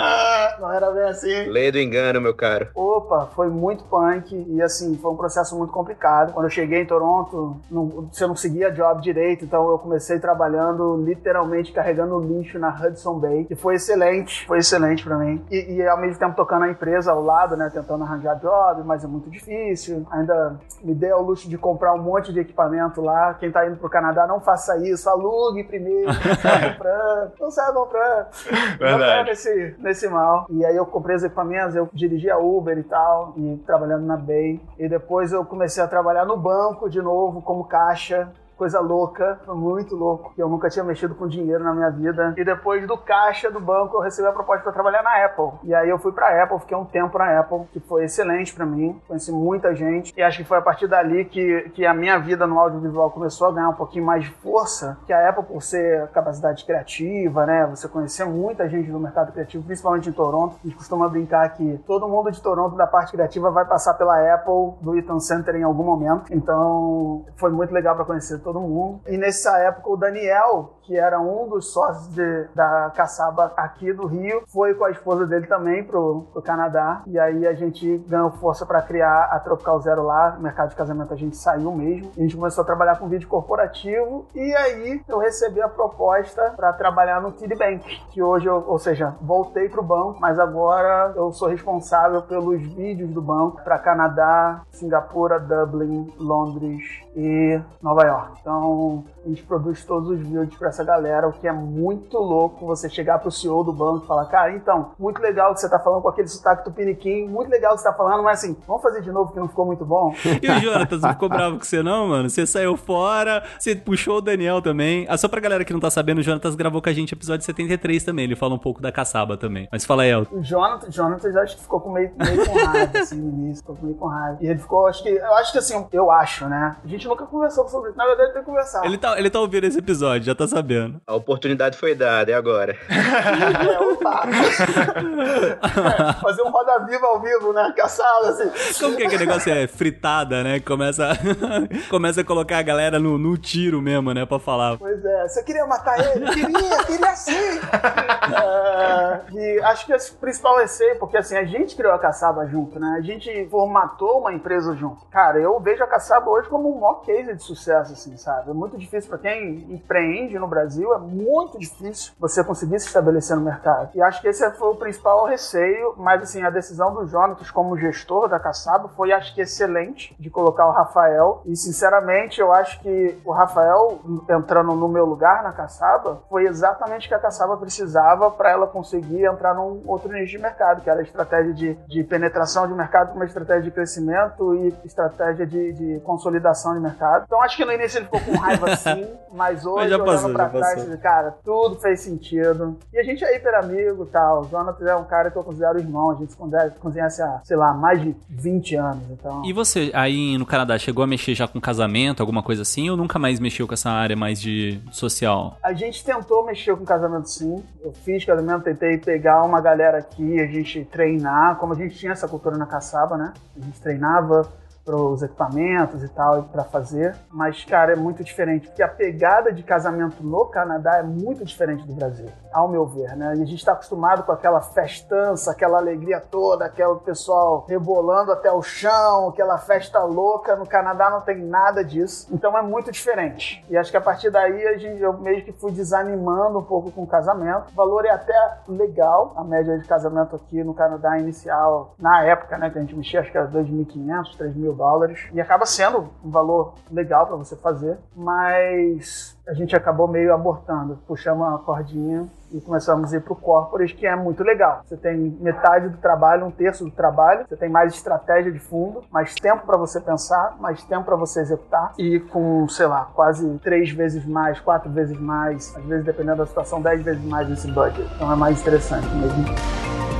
ah, não era bem assim. Lei do engano, meu caro. Opa, foi muito punk e assim, foi um processo muito complicado. Quando eu cheguei em Toronto, não, você não seguia job direito, então eu comecei trabalhando literalmente carregando lixo na Hudson Bay, que foi excelente, foi excelente para mim. E, e, ao mesmo tempo tocando a empresa ao lado, né, tentando arranjar job, mas é muito difícil. Ainda me dei ao luxo de comprar um monte de equipamento lá. Quem tá indo pro Canadá, não faça isso, alugue primeiro, não saia comprando, não saia comprando. Verdade. Nesse, nesse mal. E aí eu comprei os equipamentos, eu dirigi a Uber e tal, e trabalhando na Bay. E depois eu comecei a trabalhar no banco de novo, como caixa. Coisa louca, foi muito louco, que eu nunca tinha mexido com dinheiro na minha vida. E depois do caixa do banco, eu recebi a proposta para trabalhar na Apple. E aí eu fui pra Apple, fiquei um tempo na Apple, que foi excelente para mim, conheci muita gente. E acho que foi a partir dali que, que a minha vida no audiovisual começou a ganhar um pouquinho mais de força, que a Apple, por ser capacidade criativa, né, você conhecer muita gente do mercado criativo, principalmente em Toronto, a gente costuma brincar que todo mundo de Toronto da parte criativa vai passar pela Apple do Eaton Center em algum momento. Então, foi muito legal para conhecer todo mundo. E nessa época, o Daniel, que era um dos sócios de, da caçaba aqui do Rio, foi com a esposa dele também pro, pro Canadá. E aí a gente ganhou força para criar a Tropical Zero lá. No mercado de casamento a gente saiu mesmo. A gente começou a trabalhar com vídeo corporativo. E aí eu recebi a proposta para trabalhar no TD Bank, que hoje eu, ou seja, voltei pro banco, mas agora eu sou responsável pelos vídeos do banco para Canadá, Singapura, Dublin, Londres e Nova York. Então, a gente produz todos os vídeos para essa galera, o que é muito louco você chegar pro CEO do banco e falar, cara, então, muito legal que você tá falando com aquele sotaque tupiniquim, muito legal que você tá falando, mas assim, vamos fazer de novo que não ficou muito bom. E o Jonatas não ficou bravo com você não, mano? Você saiu fora, você puxou o Daniel também. Ah, só pra galera que não tá sabendo, o Jonatas gravou com a gente episódio 73 também, ele fala um pouco da caçaba também. Mas fala aí, Elton. O Jonathan, Jonathan acho que ficou com meio, meio com raiva, assim, no início, ficou meio com raiva. E ele ficou, acho que, eu acho que assim, eu acho, né? A gente nunca conversou sobre isso, na verdade tem que conversar. Ele tá, ele tá ouvindo esse episódio, já tá sabendo. A oportunidade foi dada, é agora. É, opa. É, fazer um roda viva ao vivo, né? Caçada, assim. Como que é que negócio é fritada, né? Começa, começa a colocar a galera no, no tiro mesmo, né? Pra falar. Pois é, você queria matar ele? Queria, queria sim! É, e acho que esse principal receio, porque assim, a gente criou a caçaba junto, né? A gente formatou uma empresa junto. Cara, eu vejo a caçaba hoje como um case de sucesso, assim, sabe? É muito difícil pra quem empreende no Brasil, é muito difícil você conseguir se estabelecer no mercado. E acho que esse foi o principal receio, mas assim, a decisão do Jonatas como gestor da caçaba foi, acho que, excelente de colocar o Rafael. E sinceramente, eu acho que o Rafael entrando no meu lugar na caçaba foi exatamente o que a caçaba precisava para ela conseguir entrar num outro nicho de mercado, que era a estratégia de, de penetração de mercado com uma estratégia de crescimento e estratégia de, de consolidação de mercado. Então acho que no início ele ficou com raiva sim, mas hoje, Mas já olhando passou, pra já trás, passou. cara, tudo fez sentido. E a gente é hiper amigo e tal. O Jonathan é um cara que eu considero irmão. A gente se conhece- conhece há, sei lá, mais de 20 anos. Então. E você, aí no Canadá, chegou a mexer já com casamento, alguma coisa assim, ou nunca mais mexeu com essa área mais de social? A gente tentou mexer com casamento sim. Eu fiz casamento, tentei pegar uma galera aqui, a gente treinar, como a gente tinha essa cultura na caçaba, né? A gente treinava para os equipamentos e tal para fazer, mas cara é muito diferente porque a pegada de casamento no Canadá é muito diferente do Brasil, ao meu ver, né? E a gente está acostumado com aquela festança, aquela alegria toda, aquele pessoal rebolando até o chão, aquela festa louca. No Canadá não tem nada disso, então é muito diferente. E acho que a partir daí a gente, eu meio que fui desanimando um pouco com o casamento. O valor é até legal, a média de casamento aqui no Canadá inicial, na época, né, que a gente mexia, acho que era 2.500, 3 mil dólares. E acaba sendo um valor legal para você fazer, mas a gente acabou meio abortando. Puxamos a cordinha e começamos a ir pro corporate, que é muito legal. Você tem metade do trabalho, um terço do trabalho, você tem mais estratégia de fundo, mais tempo para você pensar, mais tempo para você executar e com, sei lá, quase três vezes mais, quatro vezes mais, às vezes dependendo da situação, dez vezes mais nesse budget. Então é mais interessante mesmo.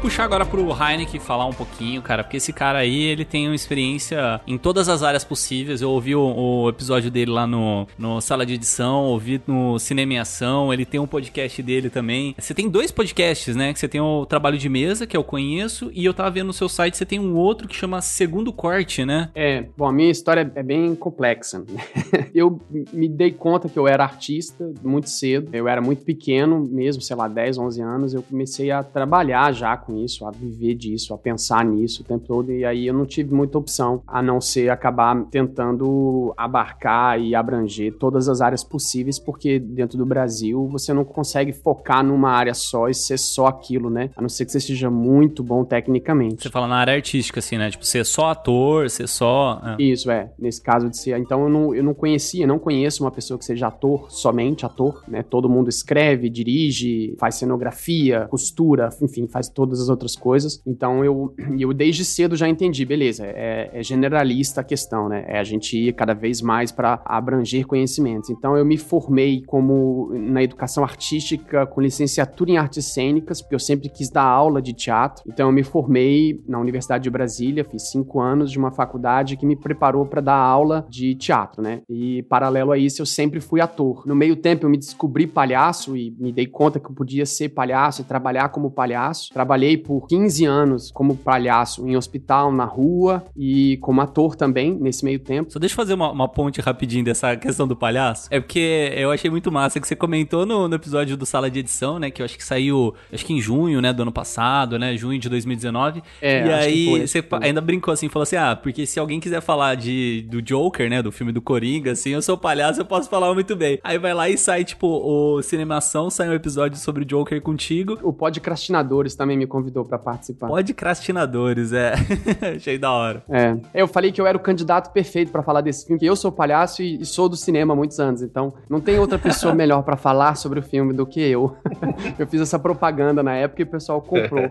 Puxar agora pro Heineken falar um pouquinho, cara, porque esse cara aí, ele tem uma experiência em todas as áreas possíveis. Eu ouvi o, o episódio dele lá no, no Sala de Edição, ouvi no Cinema em Ação, ele tem um podcast dele também. Você tem dois podcasts, né? Que você tem o Trabalho de Mesa, que eu conheço, e eu tava vendo no seu site, você tem um outro que chama Segundo Corte, né? É, bom, a minha história é bem complexa. Eu me dei conta que eu era artista muito cedo. Eu era muito pequeno, mesmo, sei lá, 10, 11 anos. Eu comecei a trabalhar já com isso, a viver disso, a pensar nisso o tempo todo. E aí eu não tive muita opção a não ser acabar tentando abarcar e abranger todas as áreas possíveis, porque dentro do Brasil você não consegue focar numa área só e ser só aquilo, né? A não ser que você seja muito bom tecnicamente. Você fala na área artística, assim, né? Tipo, ser só ator, ser só. é. Isso, é. Nesse caso de ser. Então eu não, eu não conhecia, não conheço uma pessoa que seja ator, somente ator, né? Todo mundo escreve, dirige, faz cenografia, costura, enfim, faz todas todas as outras coisas. Então eu, eu desde cedo já entendi, beleza, é, é generalista a questão, né? É a gente ir cada vez mais para abranger conhecimentos. Então eu me formei como na educação artística com licenciatura em artes cênicas, porque eu sempre quis dar aula de teatro. Então eu me formei na Universidade de Brasília, fiz cinco anos de uma faculdade que me preparou para dar aula de teatro, né? E paralelo a isso eu sempre fui ator. No meio tempo eu me descobri palhaço e me dei conta que eu podia ser palhaço e trabalhar como palhaço. Trabalhei por 15 anos como palhaço em hospital, na rua e como ator também nesse meio tempo. Só deixa eu fazer uma, uma ponte rapidinho dessa questão do palhaço. É porque eu achei muito massa que você comentou no, no episódio do Sala de Edição, né? Que eu acho que saiu, acho que em junho, né? Do ano passado, né? Junho de 2019. É, e aí foi, você foi. ainda brincou assim, falou assim: ah, porque se alguém quiser falar de, do Joker, né? Do filme do Coringa, assim, eu sou palhaço, eu posso falar muito bem. Aí vai lá e sai, tipo, o Cinemação, sai um episódio sobre o Joker contigo. O Podcrastinadores também me convidou para participar. Podcrastinadores, é. Achei da hora. É. Eu falei que eu era o candidato perfeito pra falar desse filme, porque eu sou palhaço e, e sou do cinema há muitos anos, então não tem outra pessoa melhor pra falar sobre o filme do que eu. eu fiz essa propaganda na época e o pessoal comprou.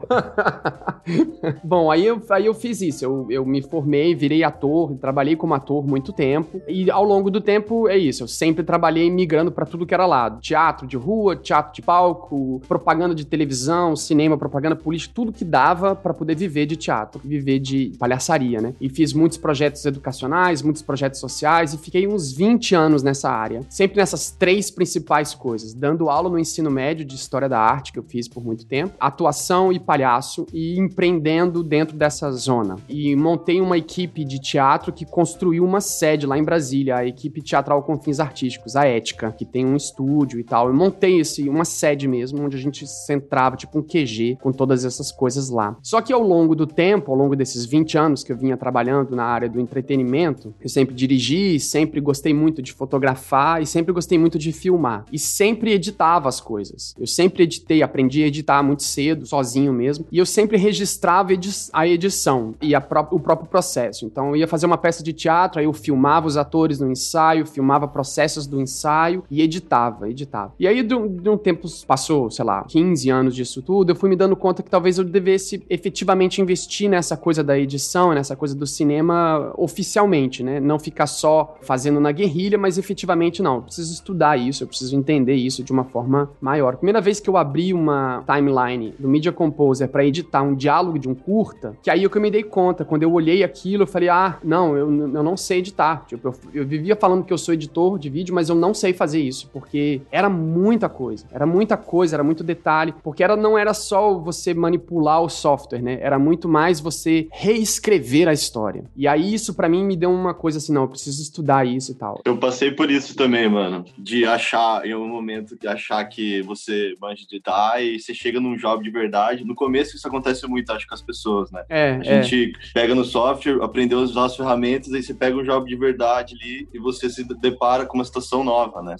Bom, aí eu, aí eu fiz isso. Eu, eu me formei, virei ator, trabalhei como ator muito tempo. E ao longo do tempo é isso. Eu sempre trabalhei migrando pra tudo que era lado: teatro de rua, teatro de palco, propaganda de televisão, cinema, propaganda política, tudo que dava pra poder viver de teatro, viver de palhaçaria, né? E fiz muitos projetos educacionais, muitos projetos sociais e fiquei uns 20 anos nessa área. Sempre nessas três principais coisas: dando aula no ensino médio de história da arte, que eu fiz por muito tempo, atuação e palhaço, e empreendendo dentro dessa zona. E montei uma equipe de teatro que construiu uma sede lá em Brasília, a equipe teatral com fins artísticos, a Ética, que tem um estúdio e tal. Eu montei esse, uma sede mesmo, onde a gente centrava, tipo um QG, com todas essas coisas lá. Só que ao longo do tempo, ao longo desses 20 anos que eu vinha trabalhando na área do entretenimento, eu sempre dirigi, sempre gostei muito de fotografar e sempre gostei muito de filmar. E sempre editava as coisas. Eu sempre editei, aprendi a editar muito cedo, sozinho mesmo. E eu sempre registrava edi- a edição e a pró- o próprio processo. Então eu ia fazer uma peça de teatro, aí eu filmava os atores no ensaio, filmava processos do ensaio e editava, editava. E aí de um, de um tempo passou, sei lá, 15 anos disso tudo, eu fui me dando conta que talvez eu devesse efetivamente investir nessa coisa da edição, nessa coisa do cinema oficialmente, né? Não ficar só fazendo na guerrilha, mas efetivamente não. Eu preciso estudar isso, eu preciso entender isso de uma forma maior. Primeira vez que eu abri uma timeline do Media Composer para editar um diálogo de um curta, que aí é que eu me dei conta. Quando eu olhei aquilo, eu falei, ah, não, eu, eu não sei editar. Tipo, eu, eu vivia falando que eu sou editor de vídeo, mas eu não sei fazer isso, porque era muita coisa. Era muita coisa, era muito detalhe, porque era, não era só você manipular o software, né? Era muito mais você reescrever a história. E aí isso para mim me deu uma coisa assim, não, eu preciso estudar isso e tal. Eu passei por isso também, mano. De achar, em um momento, de achar que você manja de editar e você chega num job de verdade. No começo isso acontece muito, acho, com as pessoas, né? É, A gente pega no software, aprendeu a usar as ferramentas, aí você pega um job de verdade ali e você se depara com uma situação nova, né?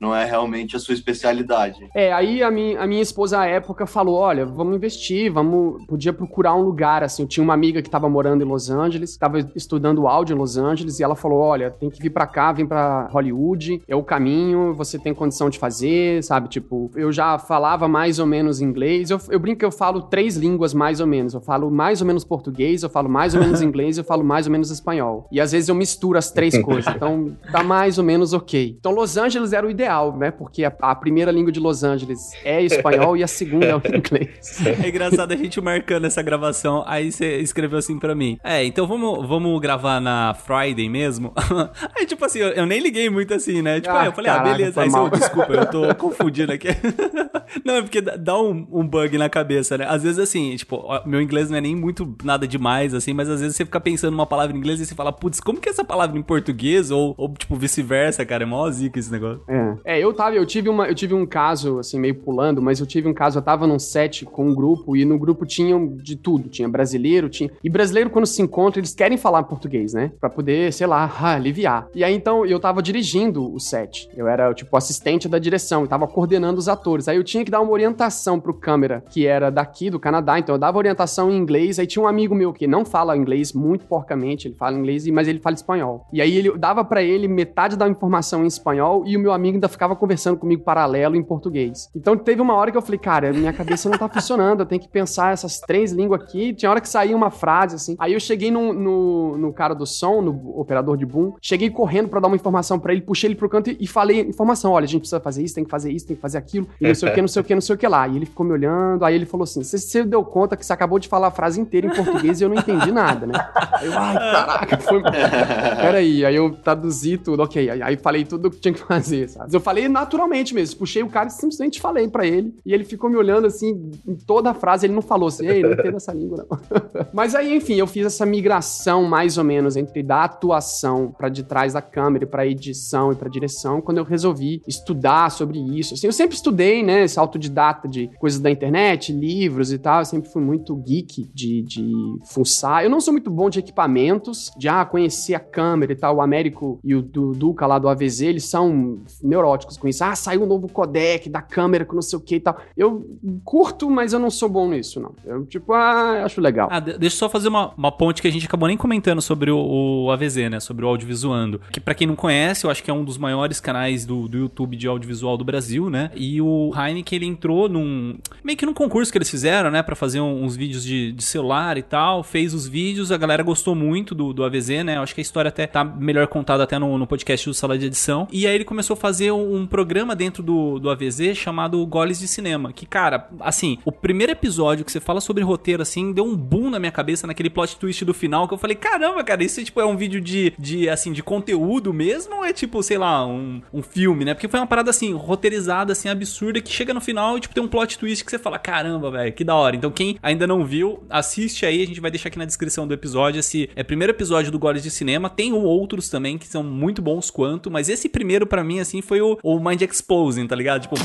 Não é realmente a sua especialidade. É, aí a minha, a minha esposa à época falou: olha, vamos investir, vamos. Podia procurar um lugar, assim. Eu tinha uma amiga que tava morando em Los Angeles, tava estudando áudio em Los Angeles, e ela falou: olha, tem que vir pra cá, vem pra Hollywood, é o caminho, você tem condição de fazer, sabe? Tipo, eu já falava mais ou menos inglês. Eu, eu brinco que eu falo três línguas mais ou menos. Eu falo mais ou menos português, eu falo mais ou menos inglês, eu falo mais ou menos espanhol. E às vezes eu misturo as três coisas. Então tá mais ou menos ok. Então Los Angeles era o ideal, né? Porque a, a primeira língua de Los Angeles é espanhol e a segunda é o inglês. É engraçado a gente marcando essa gravação, aí você escreveu assim pra mim. É, então vamos, vamos gravar na Friday mesmo? Aí, tipo assim, eu, eu nem liguei muito assim, né? Tipo, Ah, aí eu falei, caraca, ah, beleza. Aí você, desculpa, eu tô confundindo aqui. Não, é porque dá- um, um bug na cabeça, né? Às vezes, assim, tipo, meu inglês não é nem muito nada demais, assim, mas às vezes você fica pensando uma palavra em inglês e você fala, putz, como que é essa palavra em português? Ou, ou tipo, vice-versa, cara. É mó zica esse negócio. É. É, eu tava, eu tive uma, eu tive um caso assim meio pulando, mas eu tive um caso, eu tava num set com um grupo e no grupo tinham de tudo, tinha brasileiro, tinha e brasileiro quando se encontra eles querem falar português, né? Pra poder, sei lá, aliviar. E aí então eu tava dirigindo o set, eu era tipo assistente da direção, eu tava coordenando os atores. Aí eu tinha que dar uma orientação pro câmera que era daqui do Canadá, então eu dava orientação em inglês. Aí tinha um amigo meu que não fala inglês muito porcamente, ele fala inglês, mas ele fala espanhol. E aí ele dava pra ele metade da informação em espanhol e o meu amigo ainda ficava conversando comigo paralelo em português. Então teve uma hora que eu falei, cara, minha cabeça não tá funcionando, eu tenho que pensar essas três línguas aqui. Tinha hora que saía uma frase, assim. Aí eu cheguei no, no, no cara do som, no operador de boom, cheguei correndo pra dar uma informação pra ele, puxei ele pro canto e, e falei informação: olha, a gente precisa fazer isso, tem que fazer isso, tem que fazer aquilo, e não sei o que, não sei o que, não sei o que lá. E ele ficou me olhando, aí ele falou assim: você, deu conta que você acabou de falar a frase inteira em português e eu não entendi nada, né? Aí eu, ai, caraca, foi. Peraí, aí eu traduzi tudo, ok. Aí, aí falei tudo o que tinha que fazer, sabe? Eu falei naturalmente mesmo, puxei o cara e simplesmente falei pra ele. E ele ficou me olhando assim, em toda frase, ele não falou assim, ei, não entendo essa língua, não. Mas aí, enfim, eu fiz essa migração mais ou menos entre da atuação pra de trás da câmera, pra edição e pra direção, quando eu resolvi estudar sobre isso. Assim, eu sempre estudei, né, esse autodidata de coisas da internet, livros e tal. Eu sempre fui muito geek de, de fuçar. Eu não sou muito bom de equipamentos, de ah, conhecer a câmera e tal. O Américo e o Du- Duca lá do AVZ, eles são neuróticos com isso. Ah, saiu um novo codec da câmera com não sei o que e tal. Eu curto, mas eu não sou bom nisso, não. Eu, tipo, ah, acho legal. Ah, de- deixa eu só fazer uma, uma ponte que a gente acabou nem comentando sobre o, o AVZ, né? Sobre o audiovisuando. Que pra quem não conhece, eu acho que é um dos maiores canais do, do YouTube de audiovisual do Brasil, né? E o Heineken, ele entrou num... Meio que num concurso que eles fizeram, né? Pra fazer um- uns vídeos de, de celular e tal. Fez os vídeos, a galera gostou muito do, do AVZ, né? Eu acho que a história até tá melhor contada até no, no podcast do Sala de Edição. E aí ele começou a fazer um, um programa dentro do, do AVZ chamado Goles de Cinema. Que, cara, assim, o primeiro episódio que você fala sobre roteiro, assim, deu um boom na minha cabeça naquele plot twist do final, que eu falei, caramba, cara, isso tipo, é um vídeo de, de assim, de conteúdo mesmo ou é tipo, sei lá, um, um filme, né? Porque foi uma parada, assim, roteirizada, assim, absurda, que chega no final e, tipo, tem um plot twist que você fala, caramba, velho, que da hora. Então, quem ainda não viu, assiste aí, a gente vai deixar aqui na descrição do episódio esse é o primeiro episódio do Goles de Cinema. Tem outros também que são muito bons quanto, mas esse primeiro, pra mim, assim, foi o, o Mind Exposing, tá ligado? Tipo,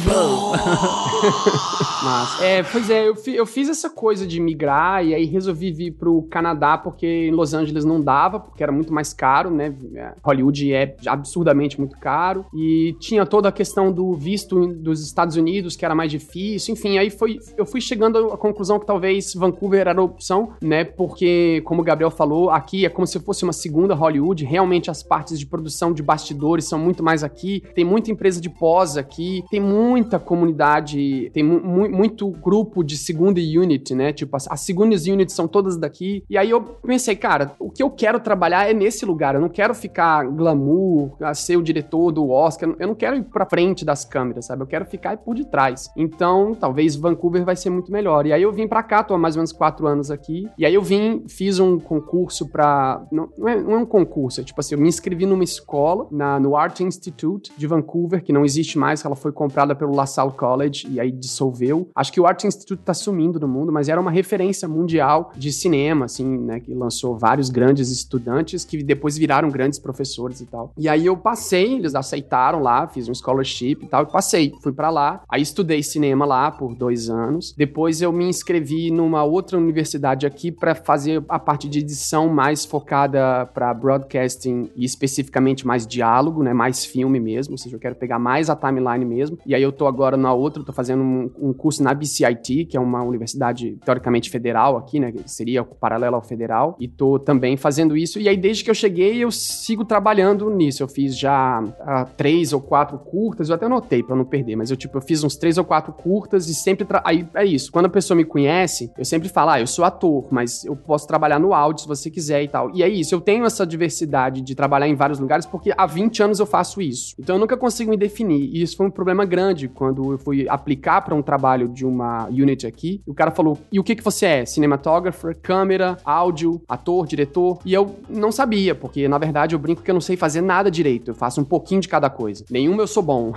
Mas, é, pois é, eu, fi- eu fiz essa coisa de migrar e aí resolvi vir pro Canadá porque em Los Angeles não dava, porque era muito mais caro, né? É, Hollywood é absurdamente muito caro e tinha toda a questão do visto dos Estados Unidos que era mais difícil, enfim, aí foi, eu fui chegando à conclusão que talvez Vancouver era a opção, né? Porque, como o Gabriel falou, aqui é como se fosse uma segunda Hollywood, realmente as partes de produção de bastidores são muito mais aqui, tem muita empresa de pós aqui, tem muita comunidade, tem mu- muito grupo de segunda unit, né? Tipo, as, as segundas units são todas daqui. E aí eu pensei, cara, o que eu quero trabalhar é nesse lugar. Eu não quero ficar glamour, ser o diretor do Oscar. Eu não quero ir pra frente das câmeras, sabe? Eu quero ficar por detrás. Então, talvez Vancouver vai ser muito melhor. E aí eu vim pra cá, tô há mais ou menos quatro anos aqui. E aí eu vim, fiz um concurso pra. Não, não, é, não é um concurso, é tipo assim, eu me inscrevi numa escola, na, no Art Institute de Vancouver, que não existe mais, ela foi comprada pelo LaSalle College e aí dissolveu. Acho que o Art Institute tá sumindo no mundo, mas era uma referência mundial de cinema, assim, né? Que lançou vários grandes estudantes que depois viraram grandes professores e tal. E aí eu passei, eles aceitaram lá, fiz um scholarship e tal, e passei. Fui pra lá, aí estudei cinema lá por dois anos. Depois eu me inscrevi numa outra universidade aqui pra fazer a parte de edição mais focada pra broadcasting e especificamente mais diálogo, né? Mais filme mesmo, ou seja, eu quero pegar mais a timeline mesmo. E aí eu tô agora na outra, tô fazendo um, um curso na BCIT, que é uma universidade teoricamente federal aqui, né? Seria paralela ao federal. E tô também fazendo isso. E aí, desde que eu cheguei, eu sigo trabalhando nisso. Eu fiz já ah, três ou quatro curtas, eu até anotei pra não perder, mas eu, tipo, eu fiz uns três ou quatro curtas e sempre. tra- Aí é isso. Quando a pessoa me conhece, eu sempre falo, ah, eu sou ator, mas eu posso trabalhar no áudio se você quiser e tal. E é isso. Eu tenho essa diversidade de trabalhar em vários lugares porque há 20 anos eu faço isso. Então eu nunca consigo me definir. E isso foi um problema grande quando eu fui aplicar pra um trabalho de uma unit aqui. E o cara falou: e o que, que você é? Cinematographer, câmera, áudio, ator, diretor? E eu não sabia, porque na verdade eu brinco que eu não sei fazer nada direito. Eu faço um pouquinho de cada coisa. Nenhuma eu sou bom.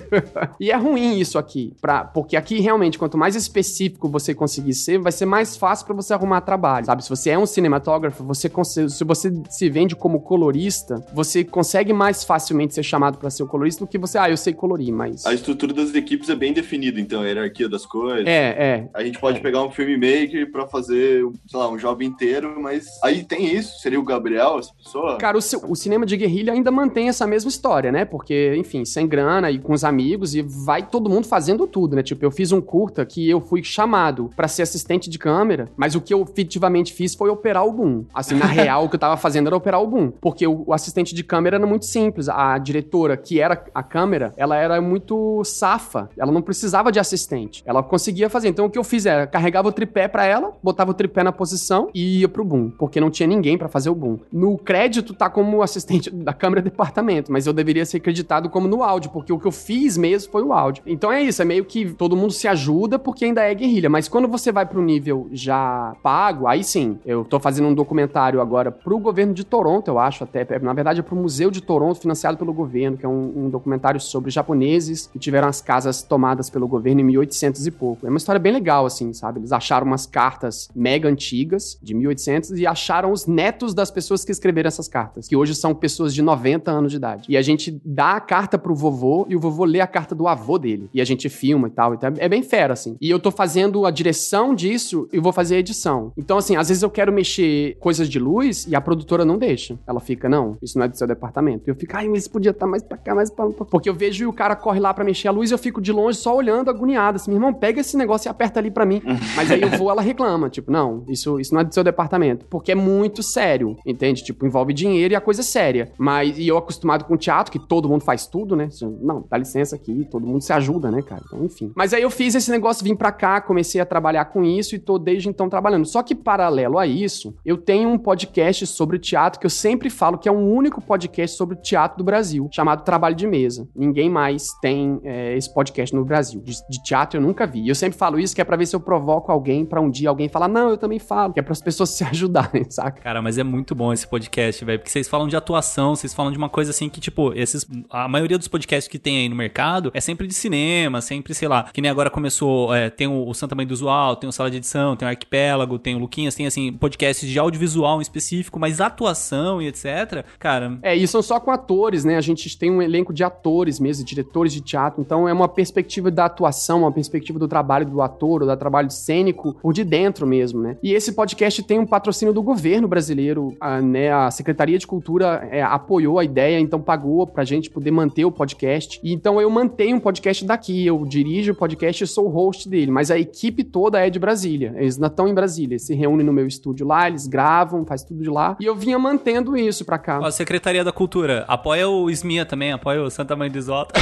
e é ruim isso aqui, pra, porque aqui realmente, quanto mais específico você conseguir ser, vai ser mais fácil pra você arrumar trabalho, sabe? Se você é um cinematógrafo, você consegue, se você se vende como colorista, você consegue mais facilmente ser chamado pra ser o colorista do que você, ah, eu sei colorir, mas A estrutura das equipes é bem definida, então, a hierarquia das coisas. é, é. A gente pode pegar um filmmaker pra fazer, sei lá, um job inteiro, mas aí tem isso, seria o Gabriel, essa pessoa? Cara, o, o cinema de guerrilha ainda mantém essa mesma história, né? Porque, enfim, sem grana e com os amigos e vai todo mundo fazendo tudo, né? Tipo, eu fiz um curta que eu fui chamado pra ser assistente de câmera, mas o que eu efetivamente fiz foi operar o boom. Assim, na real, o que eu tava fazendo era operar o boom. Porque o, o assistente de câmera era muito simples. A diretora, que era a câmera, ela era muito safa. Ela não precisava de assistente. Ela conseguia fazer. Então o que eu fiz era, carregava o tripé pra ela, botava o tripé na posição e ia pro boom, porque não tinha ninguém pra fazer o boom. No crédito tá como assistente da câmera de departamento, mas eu deveria ser acreditado como no áudio, porque o que eu fiz mesmo foi o áudio. Então é isso, é meio que todo mundo se ajuda porque ainda é guerrilha, mas quando você vai pro nível já pago, aí sim, eu tô fazendo um documentário agora pro governo de Toronto, eu acho até, na verdade é pro Museu de Toronto, financiado pelo governo, que é um, um documentário sobre japoneses que tiveram as casas tomadas pelo governo em 1800 e pouco. É uma história bem legal, assim, sabe? Eles acharam umas cartas mega antigas, de 1800, e acharam os netos das pessoas que escreveram essas cartas, que hoje são pessoas de 90 anos de idade. E a gente dá a carta pro vovô e o vovô lê a carta do avô dele. E a gente filma e tal. Então é bem fera, assim. E eu tô fazendo a direção disso e vou fazer a edição. Então, assim, às vezes eu quero mexer coisas de luz e a produtora não deixa. Ela fica, não, isso não é do seu departamento. E eu fico, ai, mas isso podia estar mais pra cá, mais pra. Porque eu vejo e o cara corre lá pra mexer a luz e eu fico de longe só olhando, agoniado. Assim, meu irmão, pega esse negócio e aperta ali pra mim. mas aí eu vou, ela reclama. Tipo, não, isso, isso não é do seu departamento. Porque é muito sério, entende? Tipo, envolve dinheiro e a coisa é séria. Mas, e eu acostumado com teatro, que todo mundo faz tudo, né? Não, dá licença aqui, todo mundo se ajuda, né, cara? Então, enfim. Mas aí eu fiz esse negócio, vim pra cá, comecei a trabalhar com isso e tô desde então trabalhando. Só que, paralelo a isso, eu tenho um podcast sobre teatro que eu sempre falo que é o único podcast sobre teatro do Brasil, chamado Trabalho de Mesa. Ninguém mais tem é, esse podcast no Brasil. De, de, teatro eu nunca vi. E eu sempre falo isso que é pra ver se eu provoco alguém pra um dia alguém falar, não, eu também falo. Que é pras pessoas se ajudarem, saca? Cara, mas é muito bom esse podcast, velho. Porque vocês falam de atuação, vocês falam de uma coisa assim que, tipo, esses. A maioria dos podcasts que tem aí no mercado é sempre de cinema, sempre, sei lá. Que nem agora começou. É, tem o, o Santa Mãe do Usual, tem o Sala de Edição, tem o Arquipélago, tem o Luquinhas, tem assim, podcasts de audiovisual em específico, mas atuação e etc. Cara. É, e são só com atores, né? A gente tem um elenco de atores mesmo, diretores de teatro. Então é uma perspectiva da atuação, uma perspectiva do trabalho do ator, ou do trabalho cênico, por de dentro mesmo, né? E esse podcast tem um patrocínio do governo brasileiro, a, né? A Secretaria de Cultura é, apoiou a ideia, então pagou pra gente poder manter o podcast. E então eu mantenho um podcast daqui, eu dirijo o podcast e sou o host dele, mas a equipe toda é de Brasília. Eles não estão em Brasília, eles se reúnem no meu estúdio lá, eles gravam, faz tudo de lá. E eu vinha mantendo isso pra cá. Ó, Secretaria da Cultura, apoia o SMIA também, apoia o Santa Mãe do Isota.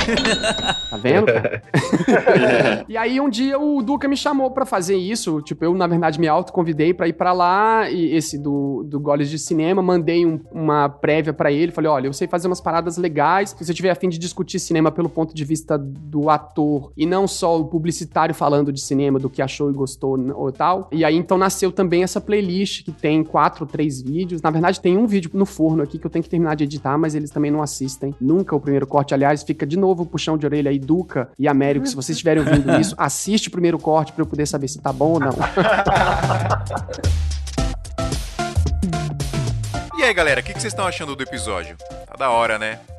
tá vendo, cara? e aí um dia o Duca me chamou para fazer isso, tipo, eu na verdade me autoconvidei para ir para lá, e esse do, do Goles de Cinema, mandei um, uma prévia para ele, falei, olha, eu sei fazer umas paradas legais, se você tiver afim de discutir cinema pelo ponto de vista do ator, e não só o publicitário falando de cinema, do que achou e gostou ou tal. E aí então nasceu também essa playlist que tem quatro três vídeos. Na verdade, tem um vídeo no forno aqui que eu tenho que terminar de editar, mas eles também não assistem. Nunca o primeiro corte. Aliás, fica de novo o puxão de orelha aí, Duca e Américo. Se vocês estiverem ouvindo isso, assiste o primeiro corte para eu poder saber se tá bom ou não. E aí, galera, o que, que vocês estão achando do episódio? Tá da hora, né?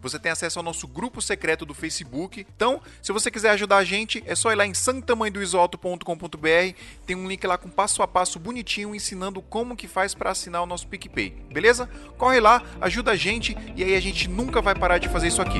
Você tem acesso ao nosso grupo secreto do Facebook. Então, se você quiser ajudar a gente, é só ir lá em santamanhodoisoto.com.br. Tem um link lá com passo a passo bonitinho ensinando como que faz para assinar o nosso PicPay. Beleza? Corre lá, ajuda a gente e aí a gente nunca vai parar de fazer isso aqui.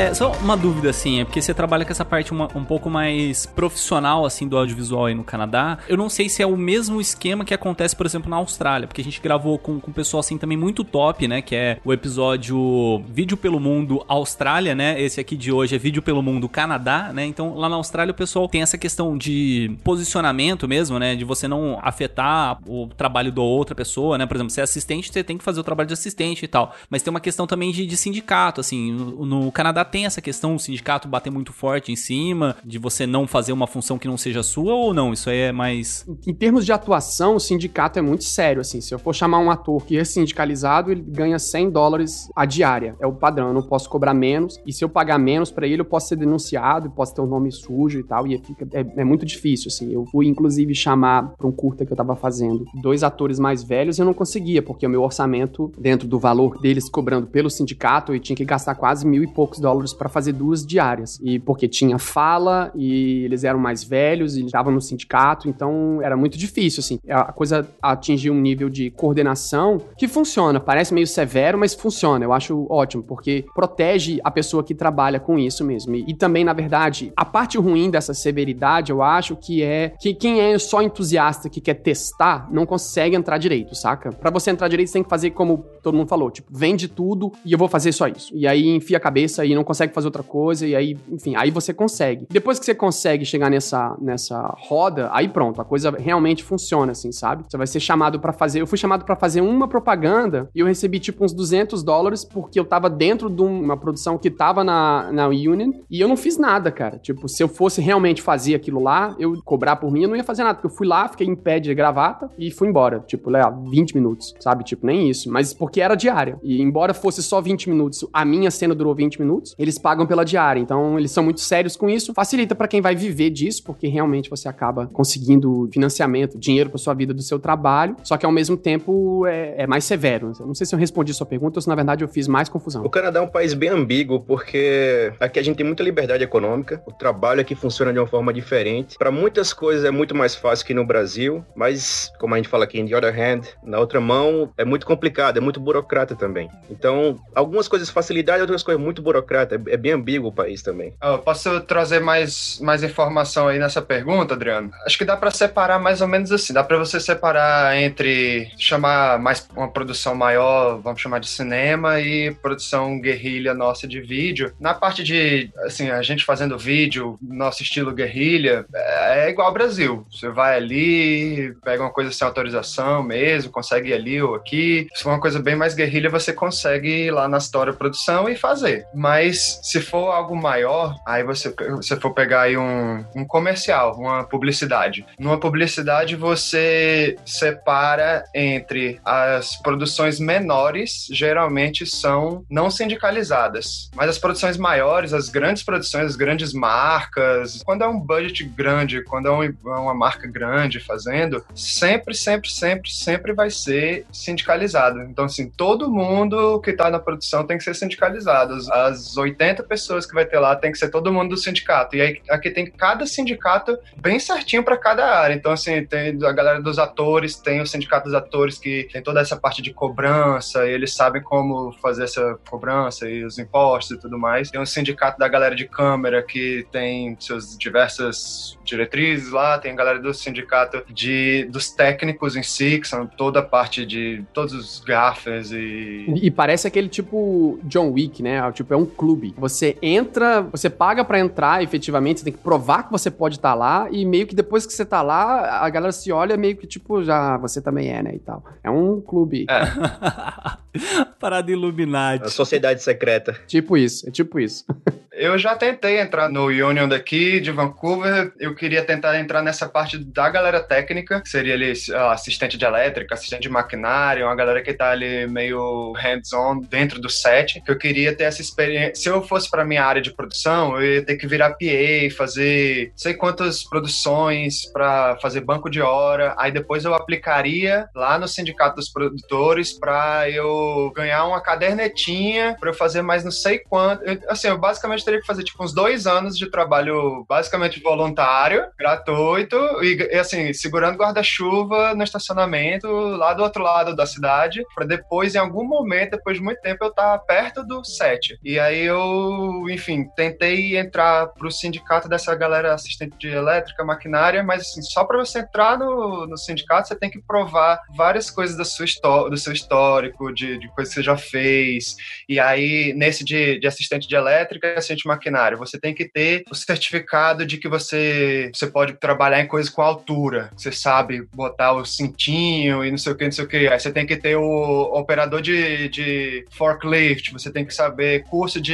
É, só uma dúvida, assim, é porque você trabalha com essa parte uma, um pouco mais profissional, assim, do audiovisual aí no Canadá. Eu não sei se é o mesmo esquema que acontece, por exemplo, na Austrália, porque a gente gravou com, com um pessoal, assim, também muito top, né, que é o episódio Vídeo pelo Mundo Austrália, né, esse aqui de hoje é Vídeo pelo Mundo Canadá, né, então lá na Austrália o pessoal tem essa questão de posicionamento mesmo, né, de você não afetar o trabalho da outra pessoa, né, por exemplo, você é assistente, você tem que fazer o trabalho de assistente e tal, mas tem uma questão também de, de sindicato, assim, no, no Canadá tem essa questão, o sindicato bater muito forte em cima, de você não fazer uma função que não seja sua ou não? Isso aí é mais. Em termos de atuação, o sindicato é muito sério, assim. Se eu for chamar um ator que é sindicalizado, ele ganha 100 dólares a diária. É o padrão, eu não posso cobrar menos. E se eu pagar menos para ele, eu posso ser denunciado, posso ter um nome sujo e tal. E fica, é, é muito difícil, assim. Eu fui, inclusive, chamar pra um curta que eu tava fazendo dois atores mais velhos e eu não conseguia, porque o meu orçamento, dentro do valor deles cobrando pelo sindicato, eu tinha que gastar quase mil e poucos dólares dólares pra fazer duas diárias. E porque tinha fala e eles eram mais velhos e estavam no sindicato, então era muito difícil, assim. A coisa atingiu um nível de coordenação que funciona. Parece meio severo, mas funciona. Eu acho ótimo, porque protege a pessoa que trabalha com isso mesmo. E, e também, na verdade, a parte ruim dessa severidade, eu acho que é que quem é só entusiasta que quer testar não consegue entrar direito, saca? Pra você entrar direito, você tem que fazer como todo mundo falou, tipo, vende tudo e eu vou fazer só isso. E aí enfia a cabeça e não consegue fazer outra coisa, e aí, enfim, aí você consegue. Depois que você consegue chegar nessa, nessa roda, aí pronto, a coisa realmente funciona, assim, sabe? Você vai ser chamado pra fazer. Eu fui chamado pra fazer uma propaganda e eu recebi, tipo, uns 200 dólares porque eu tava dentro de uma produção que tava na, na Union e eu não fiz nada, cara. Tipo, se eu fosse realmente fazer aquilo lá, eu cobrar por mim, eu não ia fazer nada, porque eu fui lá, fiquei em pé de gravata e fui embora. Tipo, lá, 20 minutos, sabe? Tipo, nem isso. Mas porque era diária. E embora fosse só 20 minutos, a minha cena durou 20 minutos, eles pagam pela diária. Então, eles são muito sérios com isso. Facilita pra quem vai viver disso, porque realmente você acaba conseguindo financiamento, dinheiro pra sua vida do seu trabalho. Só que ao mesmo tempo é, é mais severo. Eu não sei se eu respondi sua pergunta ou se na verdade eu fiz mais confusão. O Canadá é um país bem ambíguo, porque aqui a gente tem muita liberdade econômica, o trabalho aqui funciona de uma forma diferente. Para muitas coisas é muito mais fácil que no Brasil, mas, como a gente fala aqui, in the other hand, na outra mão, é muito complicado, é muito burocrata também. Então, algumas coisas facilidade, outras coisas muito burocrata. É, é bem ambíguo o país também. Ah, posso trazer mais, mais informação aí nessa pergunta, Adriano? Acho que dá para separar mais ou menos assim. Dá para você separar entre chamar mais uma produção maior, vamos chamar de cinema, e produção guerrilha nossa de vídeo. Na parte de, assim, a gente fazendo vídeo, nosso estilo guerrilha, é igual ao Brasil. Você vai ali, pega uma coisa sem autorização mesmo, consegue ir ali ou aqui. Se for uma coisa bem mais guerrilha, você consegue ir lá na história produção e fazer. Mas se for algo maior, aí você, você for pegar aí um, um comercial, uma publicidade. Numa publicidade, você separa entre as produções menores, geralmente são não sindicalizadas. Mas as produções maiores, as grandes produções, as grandes marcas, quando é um budget grande, quando é um- uma marca grande fazendo, sempre, sempre, sempre, sempre vai ser sindicalizado. Então, assim, todo mundo que tá na produção tem que ser sindicalizado. As 80 pessoas que vai ter lá tem que ser todo mundo do sindicato. E aí aqui tem cada sindicato bem certinho para cada área. Então, assim, tem a galera dos atores, tem o sindicato dos atores que tem toda essa parte de cobrança, eles sabem como fazer essa cobrança e os impostos e tudo mais. Tem o sindicato da galera de câmera que tem seus diversas diretrizes lá, tem a galera do sindicato de, dos técnicos em si, que são toda a parte de todos os gaffers e E parece aquele tipo John Wick, né? Tipo, é um clube. Você entra, você paga pra entrar efetivamente, você tem que provar que você pode estar lá, e meio que depois que você tá lá, a galera se olha meio que tipo, já você também é, né? E tal. É um clube. Parada Illuminati. A sociedade secreta. Tipo isso, é tipo isso. Eu já tentei entrar no Union daqui, de Vancouver. Eu queria tentar entrar nessa parte da galera técnica, que seria ali assistente de elétrica, assistente de maquinário, uma galera que tá ali meio hands-on dentro do set. Que eu queria ter essa experiência. Se eu fosse pra minha área de produção, eu ia ter que virar PA, fazer sei quantas produções pra fazer banco de hora. Aí depois eu aplicaria lá no sindicato dos produtores pra eu ganhar uma cadernetinha pra eu fazer mais não sei quanto. Eu- assim, eu basicamente teria que fazer tipo uns dois anos de trabalho basicamente voluntário, gratuito, e, e, assim, segurando guarda-chuva no estacionamento lá do outro lado da cidade, pra depois, em algum momento, depois de muito tempo, eu estar perto do set. E aí eu, enfim, tentei entrar pro sindicato dessa galera assistente de elétrica, maquinária, mas assim, só pra você entrar no, no sindicato, você tem que provar várias coisas da sua do seu histórico, de, de coisas que você já fez. E aí, nesse de, de assistente de elétrica e assistente de maquinário, você tem que ter o certificado de que você, você pode trabalhar em coisas com altura. Você sabe botar o cintinho e não sei o que, não sei o que. Aí você tem que ter o operador de, de forklift, você tem que saber curso de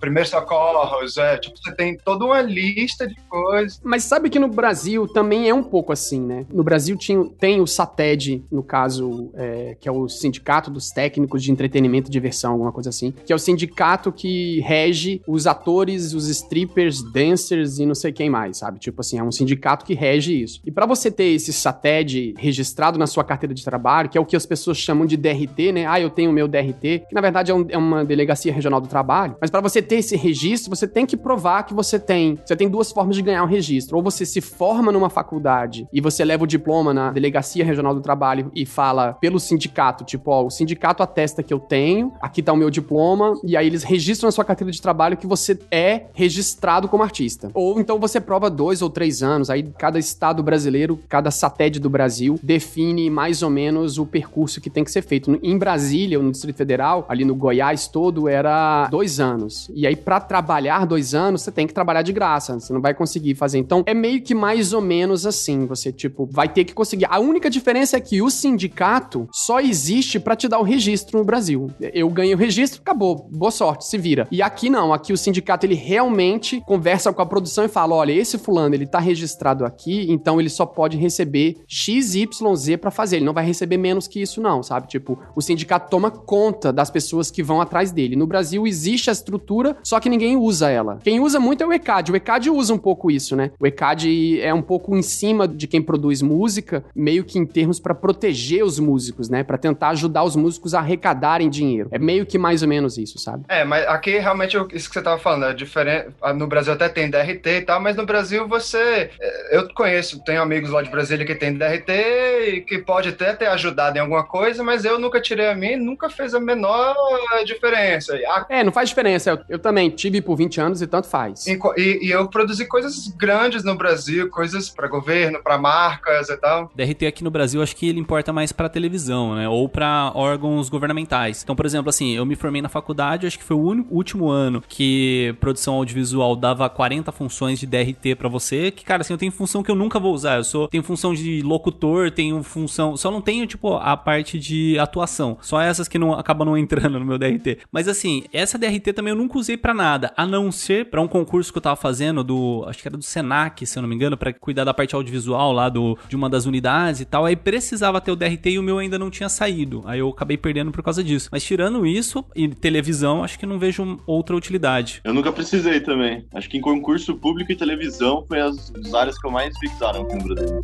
primeiros socorros. É, tipo, você tem toda uma lista de coisas. Mas sabe que no Brasil também é um pouco assim, né? No Brasil tinha, tem o SATED, no caso, é, que é o Sindicato dos técnicos de entretenimento e diversão, alguma coisa assim, que é o sindicato que rege os atores, os strippers, dancers e não sei quem mais, sabe? Tipo assim, é um sindicato que rege isso. E para você ter esse SATED registrado na sua carteira de trabalho, que é o que as pessoas chamam de DRT, né? Ah, eu tenho o meu DRT, que na verdade é, um, é uma delegacia regional do trabalho, mas para você ter esse registro, você tem que provar que você tem. Você tem duas formas de ganhar um registro. Ou você se forma numa faculdade e você leva o diploma na delegacia regional do trabalho e fala pelo sindicato, tipo, ó, o sindicato atesta que eu tenho, aqui tá o meu diploma, e aí eles registram na sua carteira de trabalho que você é registrado como artista. Ou então você prova dois ou três anos, aí cada estado brasileiro, cada SATED do Brasil define mais ou menos o percurso que tem que ser feito. Em Brasília, no Distrito Federal, ali no Goiás todo, era dois anos. E aí, para trabalhar dois anos, você tem que trabalhar de graça. Você não vai conseguir fazer. Então, é meio que mais ou menos assim. Você, tipo, vai ter que conseguir. A única diferença é que o sindicato só existe para te dar o registro no Brasil. Eu ganhei o registro, acabou. Boa sorte, se vira. E aqui não. Aqui o sindicato, ele realmente conversa com a produção e fala: olha, esse fulano, ele tá registrado aqui, então ele só pode receber XYZ para fazer. Ele não vai receber menos que isso, não, sabe? Tipo, o sindicato toma conta das pessoas que vão atrás dele. No Brasil existe a estrutura, só que ninguém usa ela. Quem usa muito é o ECAD. O ECAD usa um pouco isso, né? O ECAD é um pouco em cima de quem produz música, meio que em termos para proteger os músicos, né? Para tentar ajudar os músicos a arrecadarem dinheiro. É meio que mais ou menos isso, sabe? É, mas aqui realmente isso que você tava falando é diferente. No Brasil até tem DRT e tal, mas no Brasil você. é, Eu conheço, tenho amigos lá de Brasília que tem DRT e que pode até ter ajudado em alguma coisa, mas eu nunca tirei a mim e nunca fez a menor diferença. É, não faz diferença. Eu, eu também tive por 20 anos e tanto faz. E, e eu produzi coisas grandes no Brasil, coisas para governo, para marcas e tal. DRT aqui no Brasil, acho que ele importa mais pra televisão, né? Ou pra órgãos governamentais. Então, por exemplo, assim, eu me formei na faculdade, acho que foi o único, último ano que produção audiovisual dava 40 funções de DRT pra você, que, cara, assim, eu tenho função que eu nunca vou usar. Eu sou, tenho função de locutor, tenho função, só não tenho, tipo, a parte de atuação. Só essas que não acabam não entrando no meu DRT. Mas, assim, essa DRT também eu nunca usei pra nada, a não ser pra um concurso que eu tava fazendo do, acho que era do Senac, se eu não me engano, pra cuidar da parte audiovisual lá do, de uma das unidades e tal. Aí precisava ter o DRT e o meu ainda não tinha saído. Aí eu acabei perdendo por causa disso. Mas tirando isso, e televisão, acho que não vejo outra utilidade. Eu nunca precisei também. Acho que em concurso público e televisão foi as, as áreas que eu mais fixaram aqui no Brasil.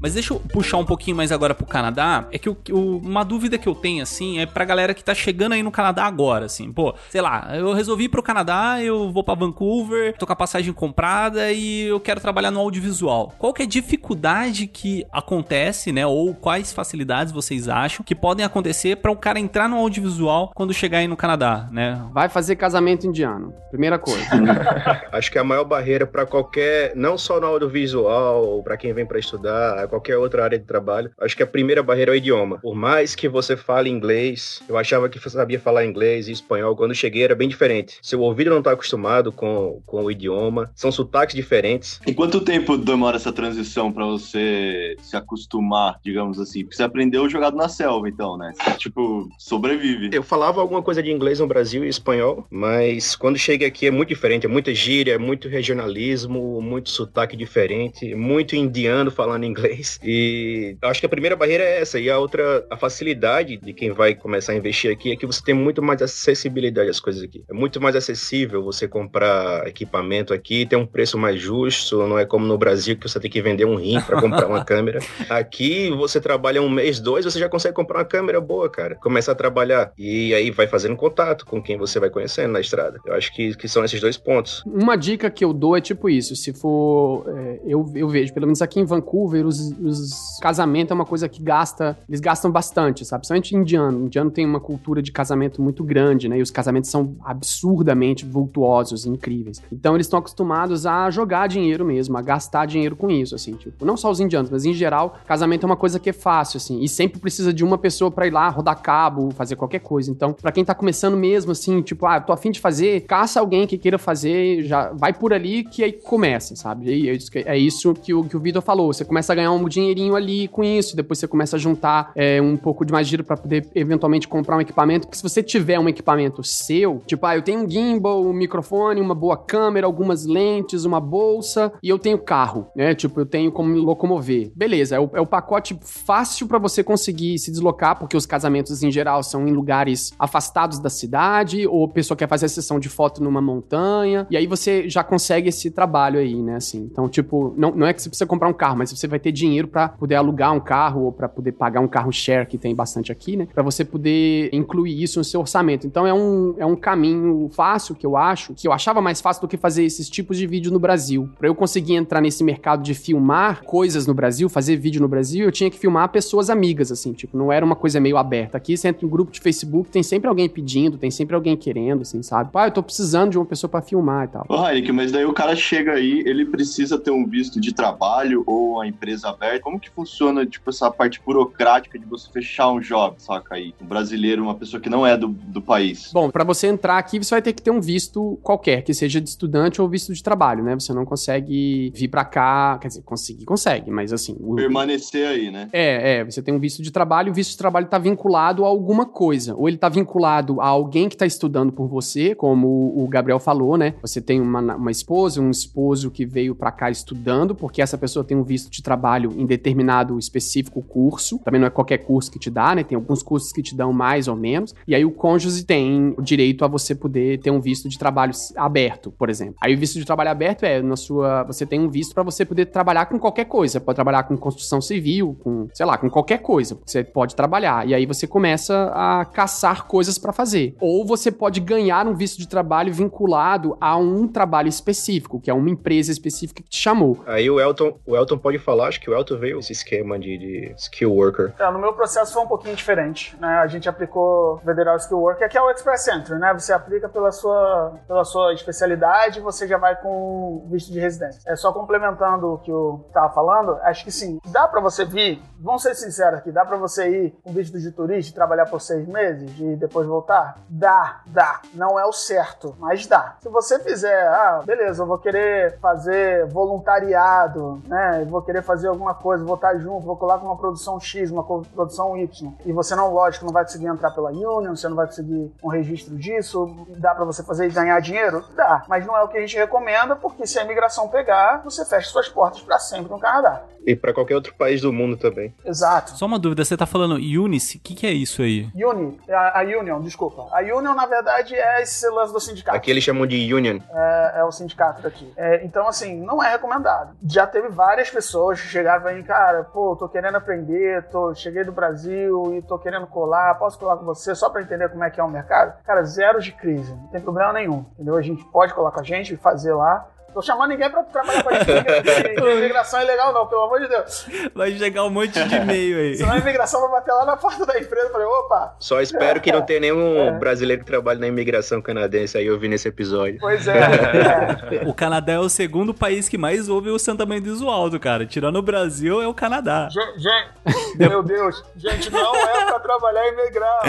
Mas deixa eu puxar um pouquinho mais agora pro Canadá. É que o- o- uma dúvida que eu tenho, assim, é pra galera que tá chegando aí no Canadá agora, assim. Pô, sei lá, eu resolvi ir pro Canadá, eu vou pra Vancouver, tô com a passagem comprada e eu quero trabalhar no audiovisual. Qual que é a dificuldade que acontece, né? Ou quais facilidades vocês acham que podem acontecer pra um cara entrar no audiovisual quando chegar aí no Canadá, né? Vai fazer casamento indiano. Primeira coisa. Acho que a maior barreira para qualquer, não só no audiovisual, ou para quem vem para estudar, qualquer outra área de trabalho, acho que a primeira barreira é o idioma. Por mais que você fale inglês, eu achava que você sabia falar inglês e espanhol, quando cheguei era bem diferente. Seu ouvido não está acostumado com, com o idioma, são sotaques diferentes. E quanto tempo demora essa transição pra você se acostumar, digamos assim? Porque você aprendeu jogado na selva, então, né? Você, tipo, sobrevive. Eu falava alguma coisa de inglês no Brasil e espanhol, mas quando cheguei aqui é muito diferente, é muita gíria, é muito regionalismo, muito sotaque diferente, muito indiano falando inglês. E eu acho que a primeira barreira é essa, e a outra, a facilidade de quem vai começar a investir aqui é que você tem muito mais acessibilidade às coisas aqui. É muito mais acessível você comprar equipamento aqui, tem um preço mais justo, não é como no Brasil que você tem que vender um rim para comprar uma câmera. Aqui você trabalha um mês, dois, você já consegue comprar uma câmera boa, cara. Começa a trabalhar e aí vai fazendo contato com quem você vai conhecendo na estrada. Eu acho que, que são esses dois pontos. Uma dica que eu dou é tipo isso: se for. é, eu, eu vejo, pelo menos aqui em Vancouver, os, os casamentos é uma coisa que gasta. Eles gastam bastante, sabe? Principalmente indiano. O indiano tem uma cultura de casamento muito grande, né? E os casamentos são absurdamente vultuosos, incríveis. Então eles estão acostumados a jogar dinheiro mesmo, a gastar dinheiro com isso, assim. Tipo, não só os indianos, mas em geral, casamento é uma coisa que é fácil, assim. E sempre precisa de uma pessoa pra ir lá rodar cabo, fazer qualquer coisa. Então, pra quem tá começando mesmo, assim, tipo, ah, tô afim de fazer, caça alguém que queira fazer, já vai por ali que aí começa, sabe? E é isso que, é isso que o, que o Vitor falou. Você começa a ganhar um, dinheirinho ali com isso, depois você começa a juntar é, um pouco de mais dinheiro pra poder eventualmente comprar um equipamento, porque se você tiver um equipamento seu, tipo, ah, eu tenho um gimbal, um microfone, uma boa câmera, algumas lentes, uma bolsa e eu tenho carro, né? Tipo, eu tenho como me locomover. Beleza, é o, é o pacote fácil pra você conseguir se deslocar, porque os casamentos em geral são em lugares afastados da cidade, ou a pessoa quer fazer a sessão de foto numa montanha, e aí você já consegue esse trabalho aí, né? Assim, então, tipo, não, não é que você precisa comprar um carro, mas você vai ter dinheiro pra poder alugar um carro ou pra poder pagar um carro share, que tem bastante aqui, né? Pra você poder incluir isso no seu orçamento. Então, é um, é um caminho fácil que eu acho, que eu achava mais fácil do que fazer esses tipos de vídeo no Brasil. Pra eu conseguir entrar nesse mercado de filmar coisas no Brasil, fazer vídeo no Brasil, eu tinha que filmar pessoas amigas, assim, tipo, não era uma coisa meio aberta. Aqui, você entra em um grupo de Facebook, tem sempre alguém pedindo, tem sempre alguém querendo, assim, sabe? Pá, eu tô precisando de uma pessoa pra filmar e tal. Ô, Heineken, mas daí o cara chega aí, ele precisa ter um visto de trabalho ou a empresa aberta. Como que funciona, tipo, essa parte burocrática de você fechar um job, saca aí? Um brasileiro, uma pessoa que não é do, do país. Bom, pra você entrar aqui, você vai ter que ter um visto qualquer, que seja de estudante ou visto de trabalho, né? Você não consegue vir pra cá, quer dizer, conseguir, consegue, mas assim... o- Permanecer aí, né? É, é, você tem um visto de trabalho, o visto de trabalho tá vinculado a alguma coisa. Ou ele tá vinculado a alguém que tá estudando por você, como o Gabriel falou, né? Você tem uma, uma esposa, um esposo que veio pra cá estudando, porque essa pessoa tem um visto de trabalho em determinado específico curso. Também não é qualquer curso que te dá, né? Tem alguns cursos que te dão mais ou menos. E aí o cônjuge tem o direito a você poder ter um visto de trabalho aberto, por exemplo. Aí o visto de trabalho aberto é na sua, você tem um visto pra você poder trabalhar com qualquer coisa. Pode trabalhar com construção civil, com, sei lá, com qualquer coisa. Você pode trabalhar. E aí você começa a caçar coisas pra fazer. Ou você pode ganhar um visto de trabalho vinculado a um trabalho específico, que é uma empresa específica que te chamou. Aí o Elton, o Elton pode falar, acho que o Elton veio esse esquema de, de skill worker. É, no meu processo foi um pouquinho diferente, né? A gente aplicou Federal Skill Worker, que é o Express Entry, né? Você aplica pela sua, pela sua especialidade você já vai com visto de residência. É só complementando o que eu tava falando, acho que sim, dá pra você vir, vamos ser sinceros aqui, dá pra você ir com visto de turista trabalhar por seis meses e depois voltar? Dá, dá. Não é o certo, mas dá. Se você fizer, ah, beleza, eu vou querer fazer voluntariado, né? Eu vou querer fazer alguma coisa, vou estar junto, vou colar com uma produção X, uma produção Y. E você não, lógico, não vai conseguir entrar pela Union, você não vai conseguir um registro disso. Dá pra você fazer e ganhar dinheiro? Dá. Mas não é o que a gente recomenda, porque se a imigração pegar, você fecha suas portas pra sempre no Canadá. E pra qualquer outro país do mundo também. Exato. Só uma dúvida, você tá falando Unice? O que, que é isso aí? Uni, a, a Union, desculpa. A Union, na verdade, é esse lance do sindicato. Aqui eles chamam de union. É, é o sindicato daqui. É, então, assim, não é recomendado. Já teve várias pessoas que chegaram aí, cara, pô, tô querendo aprender, tô, cheguei do Brasil e tô querendo colar, posso colar com você só pra entender como é que é o mercado? Cara, zero de crise, não tem problema nenhum, entendeu? A gente pode colar com a gente e fazer lá. Tô chamando ninguém pra trabalhar com a gente, porque imigração é legal não, pelo amor de Deus. Vai chegar um monte de e-mail aí. Senão a imigração vai bater lá na porta da empresa e falei, opa, Só espero que não tenha nenhum É. brasileiro que trabalhe na imigração canadense aí ouvindo esse episódio. pois é. é. O Canadá é o segundo país que mais ouve o Santamento Visualdo, cara. Tirando o Brasil, é o Canadá. Gente, gente, meu Deus, gente, não é pra trabalhar ilegal.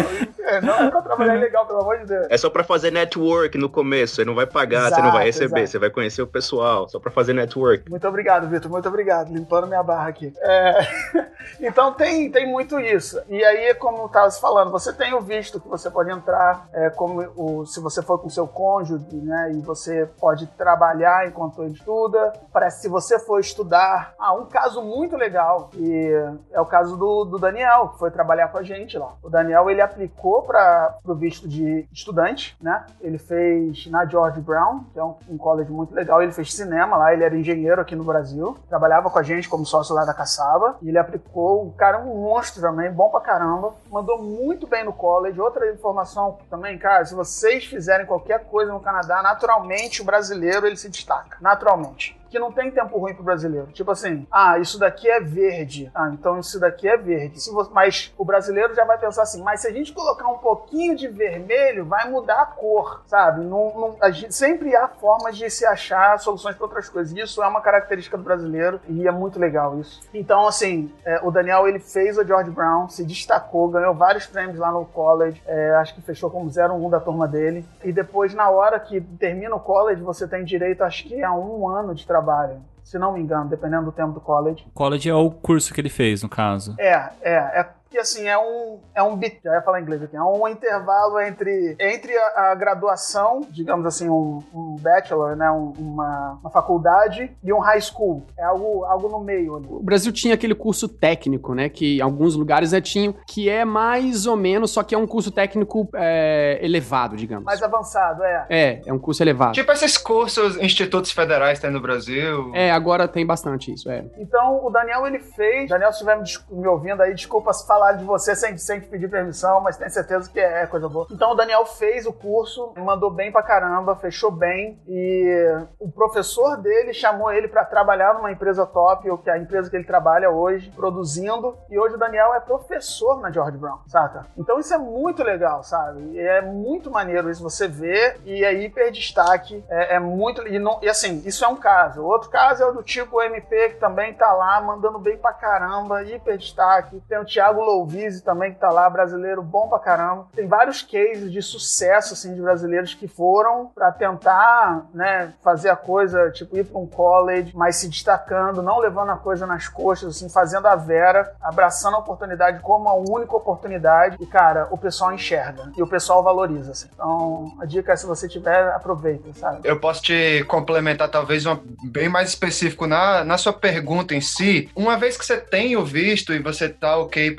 É, Não é pra trabalhar ilegal, pelo amor de Deus. É só pra fazer network no começo. Você não vai pagar, você não vai Exato, receber. exato. Você vai conhecer o pessoal. Só pra fazer network. Muito obrigado, Vitor, muito obrigado. Limpando minha barra aqui. É, Então tem, tem muito isso. E aí, como eu tava se falando, você tem o visto que você pode entrar, é, como o, se você for com seu cônjuge, né? E você pode trabalhar enquanto estuda. Parece se você for estudar. Ah, um caso muito legal, e é o caso do, do Daniel, que foi trabalhar com a gente lá. O Daniel, ele aplicou para o visto de estudante, né? Ele fez na George Brown, que é um, um college muito legal. Ele fez cinema lá, ele era engenheiro aqui no Brasil. Trabalhava com a gente como sócio lá da Caçaba. E ele aplicou, o cara é um monstro também, bom pra caramba. Mandou muito bem no college. Outra informação também, cara, se vocês fizerem qualquer coisa no Canadá, naturalmente o brasileiro ele se destaca. Naturalmente que não tem tempo ruim pro brasileiro. Tipo assim, ah, isso daqui é verde. Ah, então isso daqui é verde. Se você- Mas o brasileiro já vai pensar assim, mas se a gente colocar um pouquinho de vermelho, vai mudar a cor, sabe? Não, não- a gente- sempre há formas de se achar soluções para outras coisas. Isso é uma característica do brasileiro e é muito legal isso. Então, assim, é, o Daniel, ele fez a George Brown, se destacou, ganhou vários prêmios lá no college, é, acho que fechou como 01 da turma dele. E depois, na hora que termina o college, você tem direito, acho que a um ano de trabalho trabalho. Se não me engano, dependendo do tempo do college. College é o curso que ele fez, no caso. É, é, é que assim, é um, é um bit, já ia falar inglês aqui, é um intervalo entre, entre a, a graduação, digamos assim, um, um bachelor, né, um- uma, uma faculdade e um high school. É algo, algo no meio ali. O Brasil tinha aquele curso técnico, né? Que em alguns lugares já tinham, que é mais ou menos, só que é um curso técnico é, elevado, digamos. Mais avançado, é. É, é um curso elevado. Tipo esses cursos, institutos federais tem no Brasil. É, agora tem bastante isso, é. Então, o Daniel, ele fez. Daniel, se estiver me, me ouvindo aí, desculpa se falar de você sem, sem te pedir permissão, mas tenho certeza que é coisa boa. Então, o Daniel fez o curso, mandou bem pra caramba, fechou bem. E o professor dele chamou ele pra trabalhar numa empresa top, ou que é a empresa que ele trabalha hoje, produzindo. E hoje o Daniel é professor na George Brown, saca? Então, isso é muito legal, sabe? E é muito maneiro isso você vê. E é hiper destaque. É, é muito. E, não- e assim, isso é um caso. Outro caso é o do Tico MP, que também tá lá, mandando bem pra caramba, hiper destaque. Tem o Thiago Louvise também, que tá lá, brasileiro bom pra caramba. Tem vários cases de sucesso, assim, de brasileiros que foram pra tentar, né, fazer a coisa, tipo, ir pra um college, mas se destacando, não levando a coisa nas coxas, assim, fazendo a vera, abraçando a oportunidade como a única oportunidade. E, cara, o pessoal enxerga e o pessoal valoriza, assim. Então, a dica é, se você tiver, aproveita, sabe? Eu posso te complementar, talvez, uma, bem mais específico na, na sua pergunta em si. Uma vez que você tem o visto e você tá ok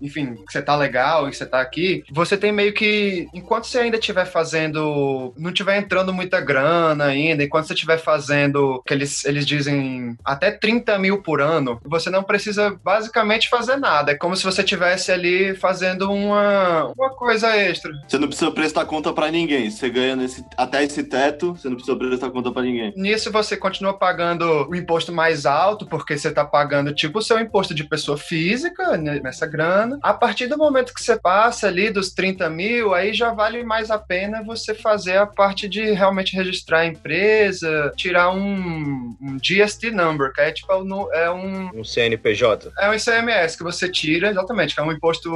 enfim, que você tá legal e que você tá aqui, você tem meio que, enquanto você ainda estiver fazendo, não estiver entrando muita grana ainda, enquanto você estiver fazendo, que eles, eles dizem até 30 mil por ano, você não precisa basicamente fazer nada. É como se você estivesse ali fazendo uma, uma coisa extra. Você não precisa prestar conta pra ninguém. Você ganha nesse, até esse teto, você não precisa prestar conta pra ninguém. Nisso você continua pagando o imposto mais alto, porque você tá pagando tipo o seu imposto de pessoa física né, nessa grana. A partir do momento que você passa ali dos 30 mil, aí já vale mais a pena você fazer a parte de realmente registrar a empresa, tirar um, um GST number, que é tipo é um- é um Um CNPJ. é um ICMS que você tira, exatamente, que é um imposto.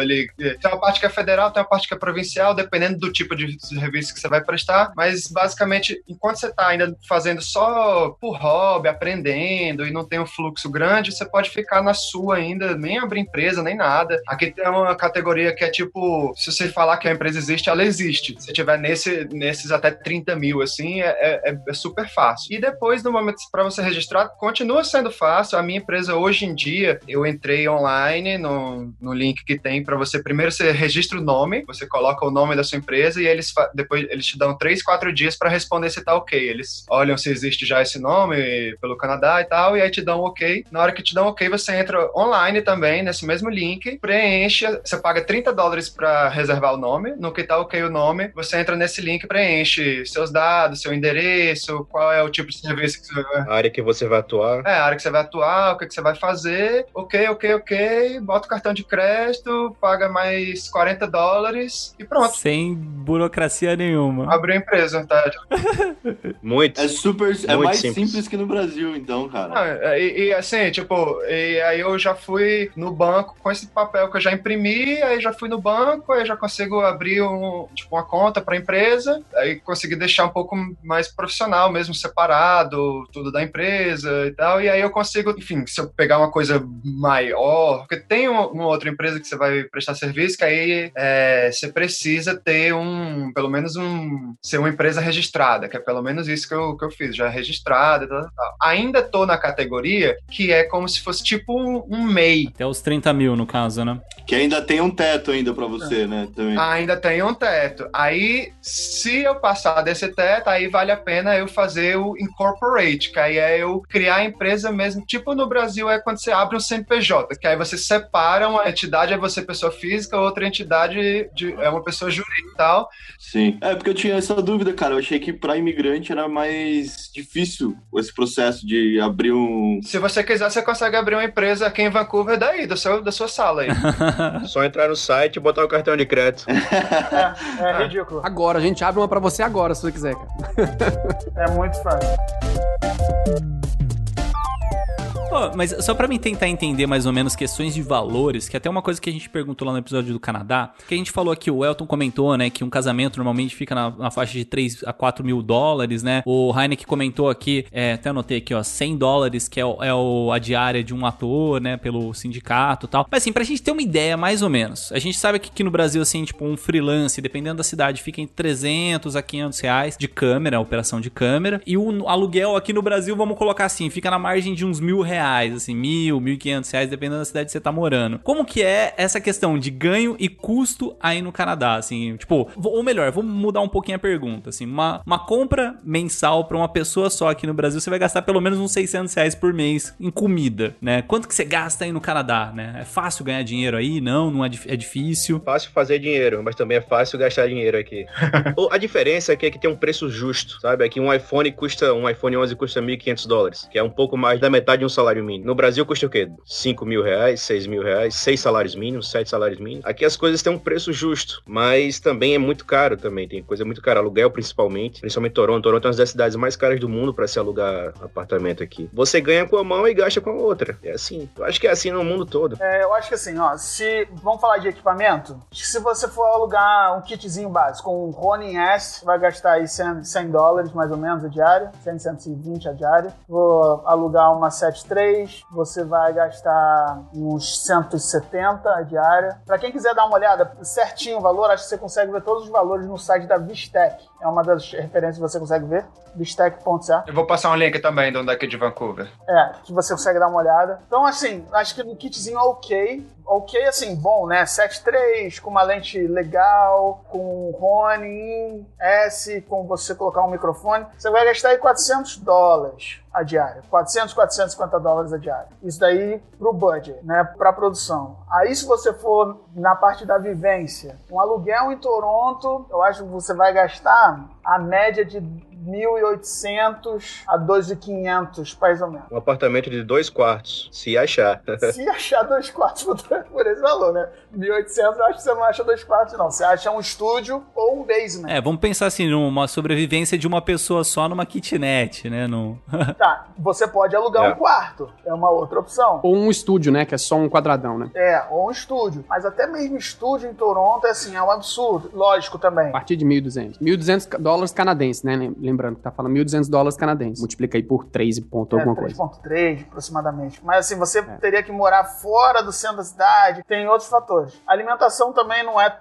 Ele, tem uma parte que é federal, tem uma parte que é provincial, dependendo do tipo de serviço que você vai prestar. Mas basicamente, enquanto você está ainda fazendo só por hobby, aprendendo e não tem um fluxo grande, você pode ficar na sua ainda, nem abrir empresa, nem nada. Aqui tem uma categoria que é tipo: se você falar que a empresa existe, ela existe. Se tiver nesse, nesses até 30 mil, assim, é, é- é super fácil. E depois, no momento para você registrar, continua sendo fácil. A minha empresa hoje em dia, eu entrei online no, no link que tem para você. Primeiro você registra o nome, você coloca o nome da sua empresa e eles depois eles te dão três, quatro dias para responder se tá ok. Eles olham se existe já esse nome pelo Canadá e tal, e aí te dão ok. Na hora que te dão ok, você entra online também, nesse mesmo link, preenche, você paga 30 dólares para reservar o nome. No que tá ok o nome, você entra nesse link, preenche seus dados, seu endereço, qual é o tipo de serviço que você vai A área que você vai atuar. é, a área que você vai atuar, o que, que você vai fazer. Ok, ok, ok. Bota o cartão de crédito, paga mais 40 dólares e pronto. Sem burocracia nenhuma. Abriu a empresa, tá? Muito. É super. É Muito mais simples. simples. que no Brasil, então, cara. Ah, é, e, e assim, tipo, e aí eu já fui no banco com esse papel que eu já imprimi, aí já fui no banco, aí já consigo abrir um, tipo, uma conta para empresa, aí consegui deixar um pouco mais profissional mesmo, separado, tudo da empresa e tal, e aí eu consigo, enfim, se eu pegar uma coisa maior, porque tem uma, outra empresa que você vai prestar serviço, que aí é, você precisa ter um, pelo menos um, ser uma empresa registrada, que é pelo menos isso que eu, que eu fiz, já registrada e tal, tal. Ainda tô na categoria que é como se fosse tipo um MEI. Até os 30 mil, no caso, né? Que ainda tem um teto ainda pra você, né? Também. Ainda tem um teto. Aí, se eu passar desse teto, aí vale a pena eu fazer o incorporate, que aí é eu criar a empresa mesmo. Tipo no Brasil é quando você abre um CNPJ, que aí você separa uma entidade, é você pessoa física, outra entidade de- é uma pessoa jurídica e tal. Sim. É, porque eu tinha essa dúvida, cara. Eu achei que pra imigrante era mais difícil esse processo de abrir um. Se você quiser, você consegue abrir uma empresa aqui em Vancouver daí, do seu, da sua sala aí. Só entrar no site e botar o cartão de crédito. É, é ridículo. Agora, a gente abre uma pra você agora, se você quiser, cara. É muito fácil. Ó, mas só pra mim tentar entender mais ou menos questões de valores, que até uma coisa que a gente perguntou lá no episódio do Canadá, que a gente falou aqui, o Elton comentou, né, que um casamento normalmente fica na, na faixa de 3 a 4 mil dólares, né? O Heineck comentou aqui, é, até anotei aqui, ó, 100 dólares, que é, o, é o- a diária de um ator, né, pelo sindicato e tal. Mas assim, pra gente ter uma ideia, mais ou menos, a gente sabe que aqui no Brasil, assim, tipo, um freelance, dependendo da cidade, fica em 300 a 500 reais de câmera, operação de câmera, e o aluguel aqui no Brasil, vamos colocar assim, fica na margem de uns mil reais, assim, mil, mil e quinhentos reais, dependendo da cidade que você tá morando. Como que é essa questão de ganho e custo aí no Canadá, assim, tipo, ou melhor, vou mudar um pouquinho a pergunta, assim, uma, uma compra mensal pra uma pessoa só aqui no Brasil, você vai gastar pelo menos uns 600 reais por mês em comida, né? Quanto que você gasta aí no Canadá, né? É fácil ganhar dinheiro aí? Não, não é, é difícil. Fácil fazer dinheiro, mas também é fácil gastar dinheiro aqui. A diferença é que aqui tem um preço justo, sabe? Aqui um iPhone custa, um iPhone 11 custa 1.500 dólares, que é um pouco mais da metade de um salário mínimo. No Brasil custa o quê? 5 mil reais, 6 mil reais, 6 salários mínimos, 7 salários mínimos. Aqui as coisas têm um preço justo, mas também é muito caro também, tem coisa muito cara, aluguel principalmente, principalmente Toronto. Toronto é uma das cidades mais caras do mundo para se alugar apartamento aqui. Você ganha com a mão e gasta com a outra. É assim. Eu acho que é assim no mundo todo. É, eu acho que assim, ó, se. Vamos falar de equipamento? Se você for alugar um kitzinho básico, um Ronin S, vai gastar aí 100, 100 dólares mais ou menos a diária, 100, 120 a diária. Vou alugar uma 7.3, você vai gastar uns 170 a diária. Pra quem quiser dar uma olhada certinho o valor, acho que você consegue ver todos os valores no site da Vistec. É uma das referências que você consegue ver, vistec.ca. Eu vou passar um link também do daqui de Vancouver. É, que você consegue dar uma olhada. Então, assim, acho que no kitzinho é ok. Ok, assim, bom, né? 7.3, com uma lente legal, com Ronin S, com você colocar um microfone. Você vai gastar aí 400 dólares a diária. 400, 450 dólares a diária. Isso daí pro budget, né? Pra produção. Aí, se você for na parte da vivência, um aluguel em Toronto, eu acho que você vai gastar a média de 1.800 a 2.500, mais ou menos. Um apartamento de dois quartos, se achar. Se achar dois quartos por, por esse valor, né? 1.800, eu acho que você não acha dois quartos, não. Você acha um estúdio ou um basement. É, vamos pensar assim, numa sobrevivência de uma pessoa só numa kitnet, né? No... Tá, você pode alugar É. um quarto. É uma outra opção. Ou um estúdio, né? Que é só um quadradão, né? É, ou um estúdio. Mas até mesmo estúdio em Toronto, é assim, é um absurdo. Lógico também. A partir de 1.200. 1.200 dólares canadenses, né? Lem- Lembrando que tá falando 1.200 dólares canadenses. Multiplica aí por 3 e ponto alguma é, coisa. 3.3 aproximadamente. Mas assim, você teria que morar fora do centro da cidade, tem outros fatores. A alimentação também não é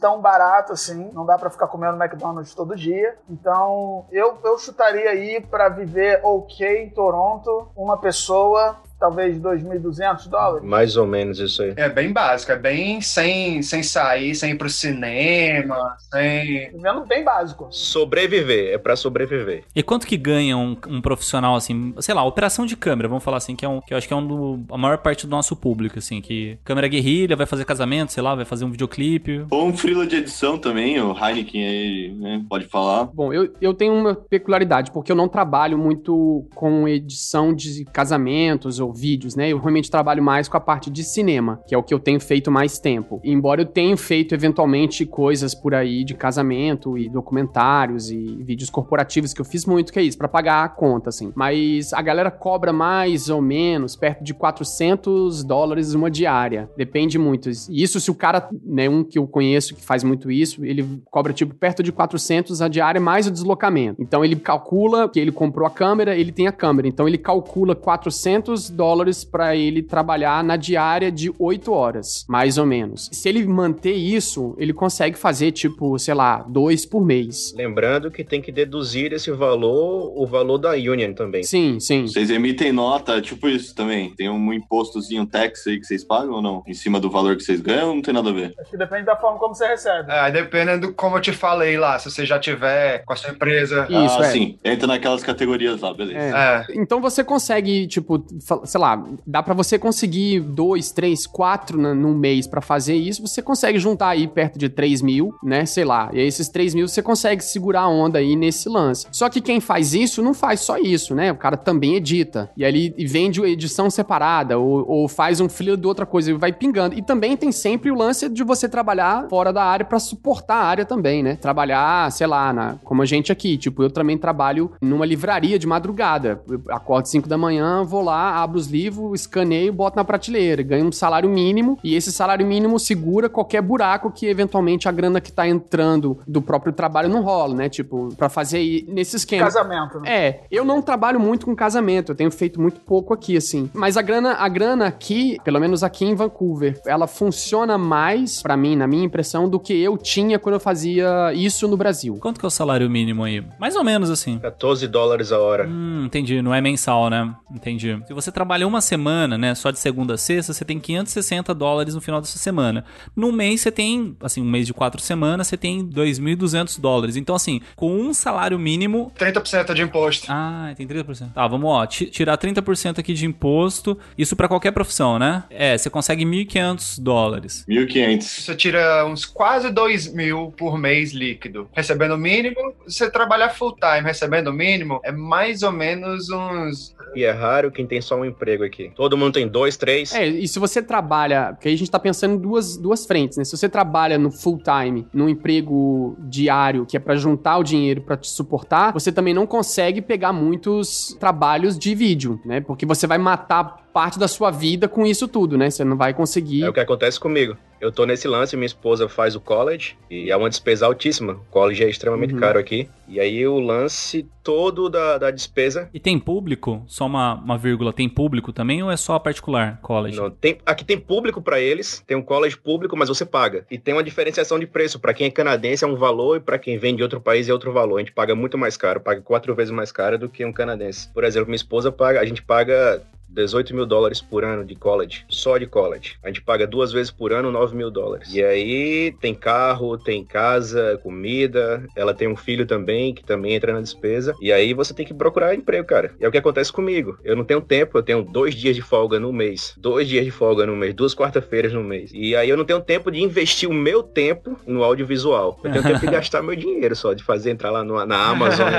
tão barato assim, não dá pra ficar comendo McDonald's todo dia. Então, eu, eu chutaria aí pra viver ok em Toronto, uma pessoa, talvez 2.200 dólares. Mais ou menos isso aí. É bem básico, é bem sem, sem sair, sem ir pro cinema, sem. Vivendo bem básico. Sobreviver, é pra sobreviver. E quanto que ganha um, um profissional, assim, sei lá, operação de câmera, vamos falar assim, que é um, que eu acho que é um do, a maior parte do nosso público, assim, que câmera guerrilha, vai fazer casamento, sei lá, vai fazer um videoclipe. Ou um freela de edição também, o Heineken aí, né? Pode falar. Bom, eu, eu tenho uma peculiaridade, porque eu não trabalho muito com edição de casamentos ou vídeos, né? Eu realmente trabalho mais com a parte de cinema, que é o que eu tenho feito mais tempo. Embora eu tenha feito eventualmente coisas por aí de casamento e documentários e vídeos corporativos que eu fiz muito, que é isso, pra pagar a conta, assim. Mas a galera cobra mais ou menos perto de 400 dólares uma diária. Depende muito. E Isso se o cara, né, um que eu conheço que faz muito isso, ele cobra tipo perto de 400 a diária mais o deslocamento. Então ele calcula que ele comprou a câmera, ele tem a câmera. Então ele calcula 400 dólares pra ele trabalhar na diária de 8 horas, mais ou menos. Se ele manter isso, ele consegue fazer tipo, sei lá, dois por mês. Lembrando que tem que deduzir esse valor, o valor da Union também. Sim, sim. Vocês emitem nota, tipo isso também. Tem um impostozinho, tax aí que vocês pagam ou não? Em cima do valor que vocês ganham, ou não tem nada a ver. Acho que depende da forma como você recebe. É, dependendo do como eu te falei lá, se você já tiver com a sua empresa. Isso, ah, é. sim. Entra naquelas categorias lá, beleza. É. Então você consegue, tipo, sei lá, dá pra você conseguir dois, três, quatro na- num mês pra fazer isso, você consegue juntar aí perto de 3 mil, né? Sei lá. E esses 3 mil você consegue segurar a onda aí nesse lance. Só que quem faz isso não faz só isso, né? O cara também edita. E ele vende edição separada, ou, ou faz um frio de outra coisa e vai pingando. E também tem sempre o lance de você trabalhar fora da área pra suportar a área também, né? Trabalhar, sei lá, na, como a gente aqui. Tipo, eu também trabalho numa livraria de madrugada. Eu acordo 5 da manhã, vou lá, abro abro os livros, escaneio, boto na prateleira, ganho um salário mínimo e esse salário mínimo segura qualquer buraco que eventualmente a grana que tá entrando do próprio trabalho não rola, né? Tipo, pra fazer aí nesse esquema. Casamento, né? É, eu não trabalho muito com casamento, eu tenho feito muito pouco aqui, assim. Mas a grana, a grana aqui, pelo menos aqui em Vancouver, ela funciona mais, pra mim, na minha impressão, do que eu tinha quando eu fazia isso no Brasil. Quanto que é o salário mínimo aí? Mais ou menos assim. 14 dólares a hora. Hum, entendi. Não é mensal, né? Entendi. Se você trabalha uma semana, né, só de segunda a sexta, você tem 560 dólares no final dessa semana. No mês você tem, assim, um mês de quatro semanas, você tem 2.200 dólares. Então, assim, com um salário mínimo... 30% de imposto. Ah, tem 30%. Tá, vamos, ó, ti- tirar 30% aqui de imposto. Isso pra qualquer profissão, né? É, você consegue 1.500 dólares. 1.500. Você tira uns quase 2 mil por mês líquido. Recebendo o mínimo, você trabalhar full time recebendo o mínimo, é mais ou menos uns. E é raro quem tem só um emprego aqui. Todo mundo tem dois, três. É, e se você trabalha, porque aí a gente tá pensando em duas, duas frentes, né? Se você trabalha no full time, num emprego diário, que é pra juntar o dinheiro pra te suportar, você também não consegue pegar muitos trabalhos de vídeo, né? Porque você vai matar parte da sua vida com isso tudo, né? Você não vai conseguir. É o que acontece comigo. Eu tô nesse lance, minha esposa faz o college e é uma despesa altíssima. O college é extremamente Uhum. caro aqui. E aí o lance todo da, da despesa. E tem público? Só uma, uma vírgula. Tem público também ou é só particular, college? Não, tem, aqui tem público pra eles, tem um college público, mas você paga. E tem uma diferenciação de preço. Pra quem é canadense é um valor e pra quem vem de outro país é outro valor. A gente paga muito mais caro, paga quatro vezes mais caro do que um canadense. Por exemplo, minha esposa paga, a gente paga 18 mil dólares por ano de college, só de college. A gente paga duas vezes por ano 9 mil dólares. E aí tem carro, tem casa, comida. Ela tem um filho também, que também entra na despesa. E aí você tem que procurar emprego, cara. E é o que acontece comigo. Eu não tenho tempo, eu tenho dois dias de folga no mês. Dois dias de folga no mês, duas quarta-feiras no mês. E aí eu não tenho tempo de investir o meu tempo no audiovisual. Eu tenho tempo de gastar meu dinheiro só, de fazer entrar lá no- na Amazon. e-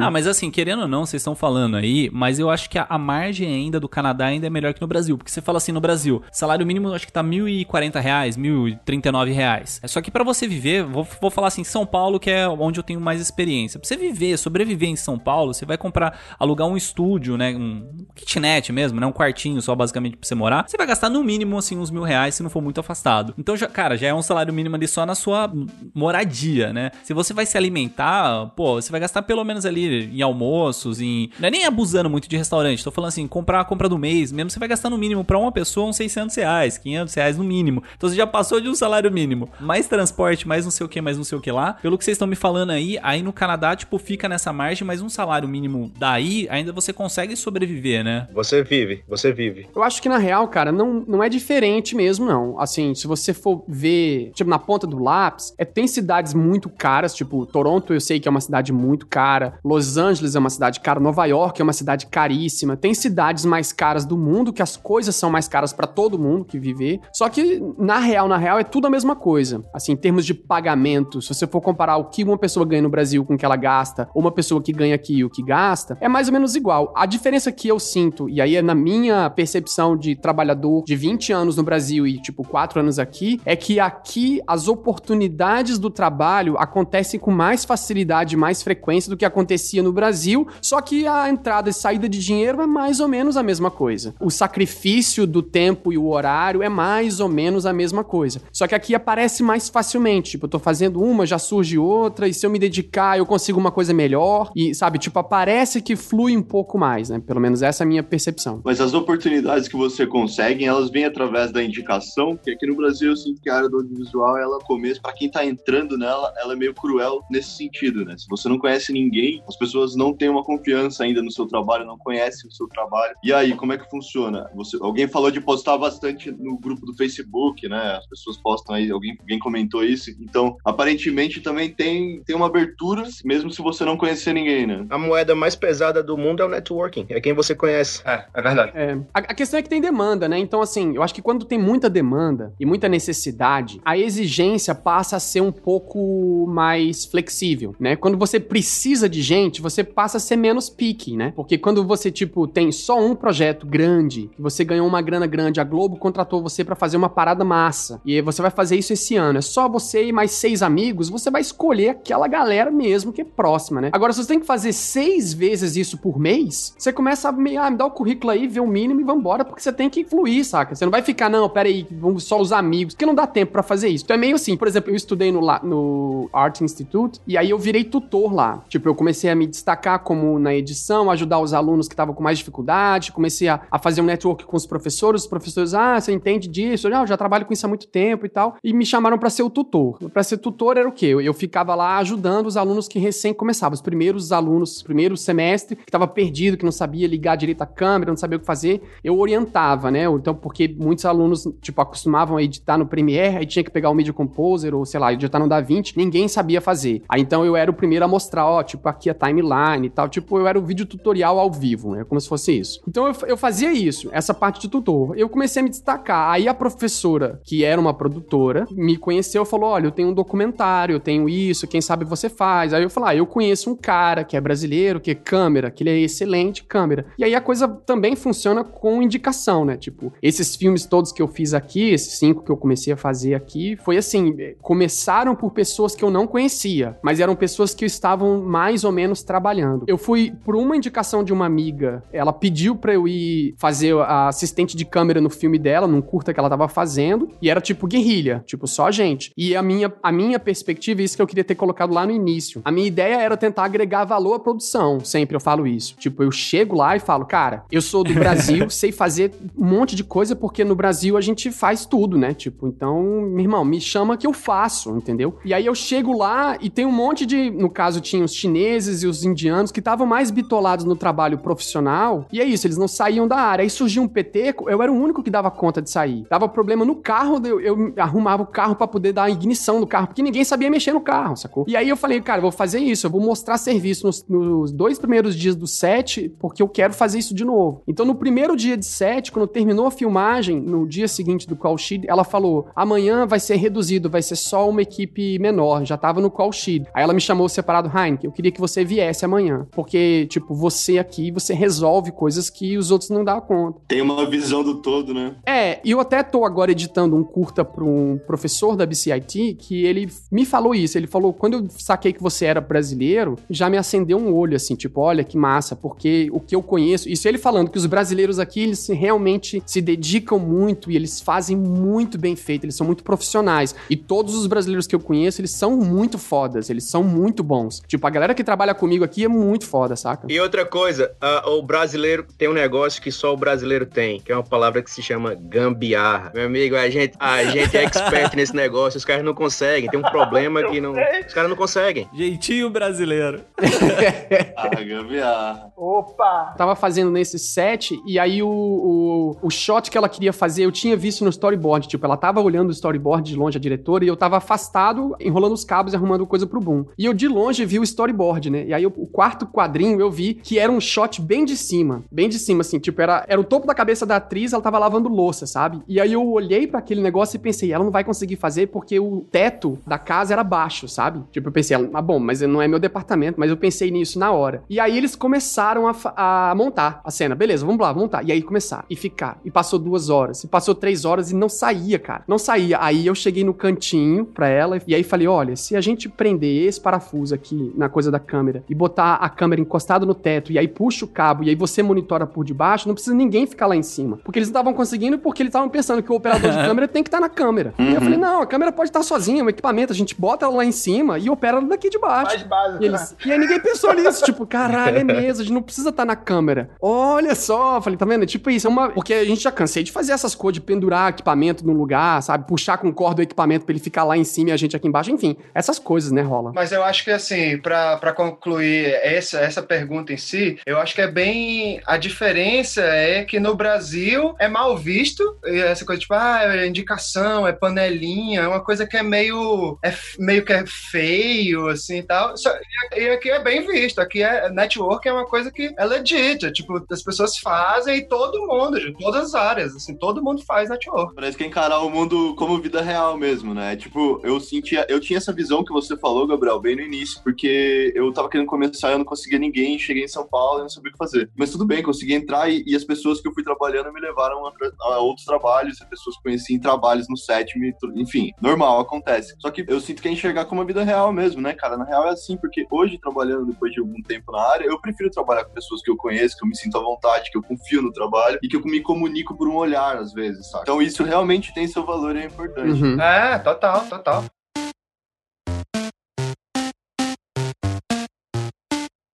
Ah, mas assim, querendo ou não, vocês estão falando aí, mas eu acho que a, a margem ainda do Canadá ainda é melhor que no Brasil. Porque você fala assim, no Brasil, salário mínimo acho que tá 1.040 reais, 1.039 reais. É só que pra você viver, vou, vou falar assim, São Paulo, que é onde eu tenho mais experiência. Pra você viver, sobreviver em São Paulo, você vai comprar, alugar um estúdio, né? Um kitnet mesmo, né? Um quartinho só basicamente pra você morar. Você vai gastar no mínimo, assim, uns mil reais se não for muito afastado. Então, já, cara, já é um salário mínimo ali só na sua moradia, né? Se você vai se alimentar, pô, você vai gastar pelo menos ali em almoços, em. Não é nem abusando muito de restaurante, tô falando assim, comprar compra do mês mesmo, você vai gastar no mínimo pra uma pessoa uns 600 reais, 500 reais no mínimo. Então você já passou de um salário mínimo. Mais transporte, mais não sei o que, mais não sei o que lá. Pelo que vocês estão me falando aí, aí no Canadá, tipo, fica nessa margem, mas um salário mínimo daí, ainda você consegue sobreviver, né? Você vive, você vive. Eu acho que na real, cara, não, não é diferente mesmo, não. Assim, se você for ver, tipo, na ponta do lápis, é, tem cidades muito caras, tipo, Toronto eu sei que é uma cidade muito cara, Los Angeles é uma cidade cara, Nova York é uma cidade caríssima. Tem cidades mais caras do mundo, que as coisas são mais caras pra todo mundo que viver. Só que, na real, na real, é tudo a mesma coisa. Assim, em termos de pagamento, se você for comparar o que uma pessoa ganha no Brasil com o que ela gasta, ou uma pessoa que ganha aqui e o que gasta, é mais ou menos igual. A diferença que eu sinto, e aí é na minha percepção de trabalhador de 20 anos no Brasil e, tipo, 4 anos aqui, é que aqui as oportunidades do trabalho acontecem com mais facilidade, mais frequência do que acontecia no Brasil, só que a entrada e saída de dinheiro é mais ou menos a mesma coisa. O sacrifício do tempo e o horário é mais ou menos a mesma coisa. Só que aqui aparece mais facilmente. Tipo, eu tô fazendo uma, já surge outra, e se eu me dedicar, eu consigo uma coisa melhor. E, sabe, tipo, aparece que flui um pouco mais, né? Pelo menos essa é a minha percepção. Mas as oportunidades que você consegue, elas vêm através da indicação, porque aqui no Brasil eu sinto que a área do audiovisual, ela começo, para quem tá entrando nela, ela é meio cruel nesse sentido, né? Se você não conhece ninguém, as pessoas não têm uma confiança ainda no seu trabalho, não conhecem o seu trabalho. E aí, como é que funciona? Você, alguém falou de postar bastante no grupo do Facebook, né? As pessoas postam aí, alguém, alguém comentou isso. Então, aparentemente também tem, tem uma abertura, mesmo se você não conhecer ninguém, né? A moeda mais pesada do mundo é o networking, é quem você conhece. É, é verdade. É, a, a questão é que tem demanda, né? Então, assim, eu acho que quando tem muita demanda e muita necessidade, a exigência passa a ser um pouco mais flexível, né? Quando você precisa de gente, você passa a ser menos picky, né? Porque quando você, tipo, tem só um projeto grande, que você ganhou uma grana grande, a Globo contratou você pra fazer uma parada massa, e você vai fazer isso esse ano, é só você e mais seis amigos, você vai escolher aquela galera mesmo que é próxima, né? Agora, se você tem que fazer seis vezes isso por mês, você começa a meio ah, me dá o currículo aí, vê o mínimo e vambora, porque você tem que fluir, saca? Você não vai ficar, não, pera aí, vamos só os amigos, porque não dá tempo pra fazer isso. Então é meio assim, por exemplo, eu estudei no, no Art Institute e aí eu virei tutor lá. Tipo, eu comecei a me destacar como na edição, ajudar os alunos que estavam com mais dificuldade, comecei a, a fazer um network com os professores, os professores, ah, você entende disso? Eu, "Ah, eu já trabalho com isso há muito tempo e tal. E me chamaram pra ser o tutor. Pra ser tutor era o quê? Eu, eu ficava lá ajudando os alunos que recém começavam, os primeiros alunos, primeiro semestre, que tava perdido, que não sabia ligar direito a câmera, não sabia o que fazer. Eu orientava, né? Então, porque muitos alunos, tipo, acostumavam a editar no Premiere, aí tinha que pegar o Media Composer ou, sei lá, editar no DaVinci, ninguém sabia fazer. Aí então eu era o primeiro a mostrar, ó, tipo, aqui a timeline e tal. Tipo, eu era o vídeo tutorial ao vivo, né? Como se fosse isso. Então eu, eu fazia isso, essa parte de tutor. Eu comecei a me destacar. Aí a professora, que era uma produtora, me conheceu e falou: olha, eu tenho um documentário, eu tenho isso, quem sabe você faz. Aí eu falei: ah, eu conheço um cara que é brasileiro, que é câmera, que ele é excelente câmera. E aí a coisa também funciona com indicação, né? Tipo, esses filmes todos que eu fiz aqui, esses cinco que eu comecei a fazer aqui, foi assim: eh, começaram por pessoas que eu não conhecia, mas eram pessoas que estavam mais ou menos trabalhando. Eu fui por uma indicação de uma amiga, ela pediu pra eu ir fazer a assistente de câmera no filme dela, num curta que ela tava fazendo, e era tipo guerrilha, tipo só gente. E a minha, a minha perspectiva, isso que eu queria ter colocado lá no início, a minha ideia era tentar agregar valor à produção, sempre eu falo isso. Tipo, eu chego lá e falo, cara, eu sou do Brasil, sei fazer um monte de coisa, porque no Brasil a gente faz tudo, né? Tipo, então, meu irmão, me chama que eu faço, entendeu? E aí eu chego lá e tem um monte de, no caso, tinha os chineses e os indianos que estavam mais bitolados no trabalho profissional, e é isso, eles não saíam da área. Aí surgiu um PT, eu era o único que dava conta de sair. Dava problema no carro, eu, eu arrumava o carro pra poder dar a ignição no carro, porque ninguém sabia mexer no carro, sacou? E aí eu falei, cara, vou fazer isso, eu vou mostrar serviço nos, nos dois primeiros dias do set, porque eu quero fazer isso de novo. Então, no primeiro dia de set, quando terminou a filmagem, no dia seguinte do call sheet, ela falou: amanhã vai ser reduzido, vai ser só uma equipe menor. Já tava no call sheet. Aí ela me chamou separado, Heineken, eu queria que você viesse amanhã. Porque, tipo, você aqui, você resolve coisas que os outros não dão conta. Tem uma visão do todo, né? É, e eu até tô agora editando um curta para um professor da BCIT que ele me falou isso. Ele falou: quando eu saquei que você era brasileiro, já me acendeu um olho assim, tipo, olha que massa, porque o que eu conheço. Isso ele falando que os brasileiros aqui, eles realmente se dedicam muito e eles fazem muito bem feito, eles são muito profissionais. E todos os brasileiros que eu conheço, eles são muito fodas, eles são muito bons. Tipo, a galera que trabalha comigo aqui é muito foda, saca? E outra coisa, ah, o brasileiro tem um negócio que só o brasileiro tem, que é uma palavra que se chama gambiarra. Meu amigo, a gente, a gente é expert nesse negócio, os caras não conseguem, tem um problema que não, os caras não conseguem. Jeitinho brasileiro. Ah, gambiarra. Opa! tava fazendo nesse set, e aí o, o, o shot que ela queria fazer, eu tinha visto no storyboard. Tipo, ela tava olhando o storyboard de longe, a diretora, e eu tava afastado, enrolando os cabos e arrumando coisa pro boom. E eu de longe vi o storyboard, né? E aí o quarto quadrinho eu vi que era um shot bem de cima. Bem de cima, assim. Tipo, era, era o topo da cabeça da atriz, ela tava lavando louça, sabe? E aí eu olhei pra aquele negócio e pensei, ela não vai conseguir fazer porque o teto da casa era baixo, sabe? Tipo, eu pensei, ah, bom, mas não é meu departamento, mas eu pensei nisso na hora. E aí eles começaram a, a montar a cena. Beleza, vamos lá, vamos montar. E aí começar. E ficar. E passou duas horas. E passou três horas e não saía, cara. Não saía. Aí eu cheguei no cantinho pra ela e aí falei: olha, se a gente prender esse parafuso aqui na coisa da câmera e botar a câmera encostada no teto e aí puxa o cabo e aí você monitora por debaixo, não precisa ninguém ficar lá em cima. Porque eles não estavam conseguindo porque eles estavam pensando que o operador de câmera tem que estar na câmera. E eu falei: não, a câmera pode estar sozinha, o equipamento, a gente bota ela lá em cima e opera ela daqui de baixo. Mais básico, E, eles- e aí ninguém pensou nisso, tipo, caralho, é mesmo, a gente não precisa estar na câmera. Olha só, falei, tá vendo? Tipo isso, é uma. Porque a gente já cansei de fazer essas coisas, de pendurar equipamento no lugar, sabe? Puxar com corda o equipamento pra ele ficar lá em cima e a gente aqui embaixo, enfim, essas coisas, né, rola. Mas eu acho que, assim, pra pra concluir essa, essa pergunta em si, eu acho que é bem. A diferença é que no Brasil é mal visto, essa coisa tipo, ah, é indicação, é panelinha, é uma coisa que é meio. É meio que é feio, assim e tal. Só- e- aqui é bem visto. Aqui é network é uma coisa que é legit. é, tipo, as pessoas fazem e todo mundo, de todas as áreas, assim, todo mundo faz network. Parece que é encarar o mundo como vida real mesmo, né? Tipo, eu sentia, eu tinha essa visão que você falou, Gabriel, bem no início, porque eu tava querendo começar, eu não conseguia ninguém, cheguei em São Paulo e não sabia o que fazer. Mas tudo bem, consegui entrar e, e as pessoas que eu fui trabalhando me levaram a, a outros trabalhos, as pessoas que conheci em trabalhos no set, me, enfim, normal, acontece. Só que eu sinto que é enxergar como a vida real mesmo, né, cara? Na real é assim, porque hoje, trabalhando depois de algum tempo na área, eu prefiro trabalhar com pessoas que eu conheço, que eu me me sinto à vontade, que eu confio no trabalho e que eu me comunico por um olhar, às vezes, sabe? Então isso realmente tem seu valor e é importante. Uhum. É, total, total.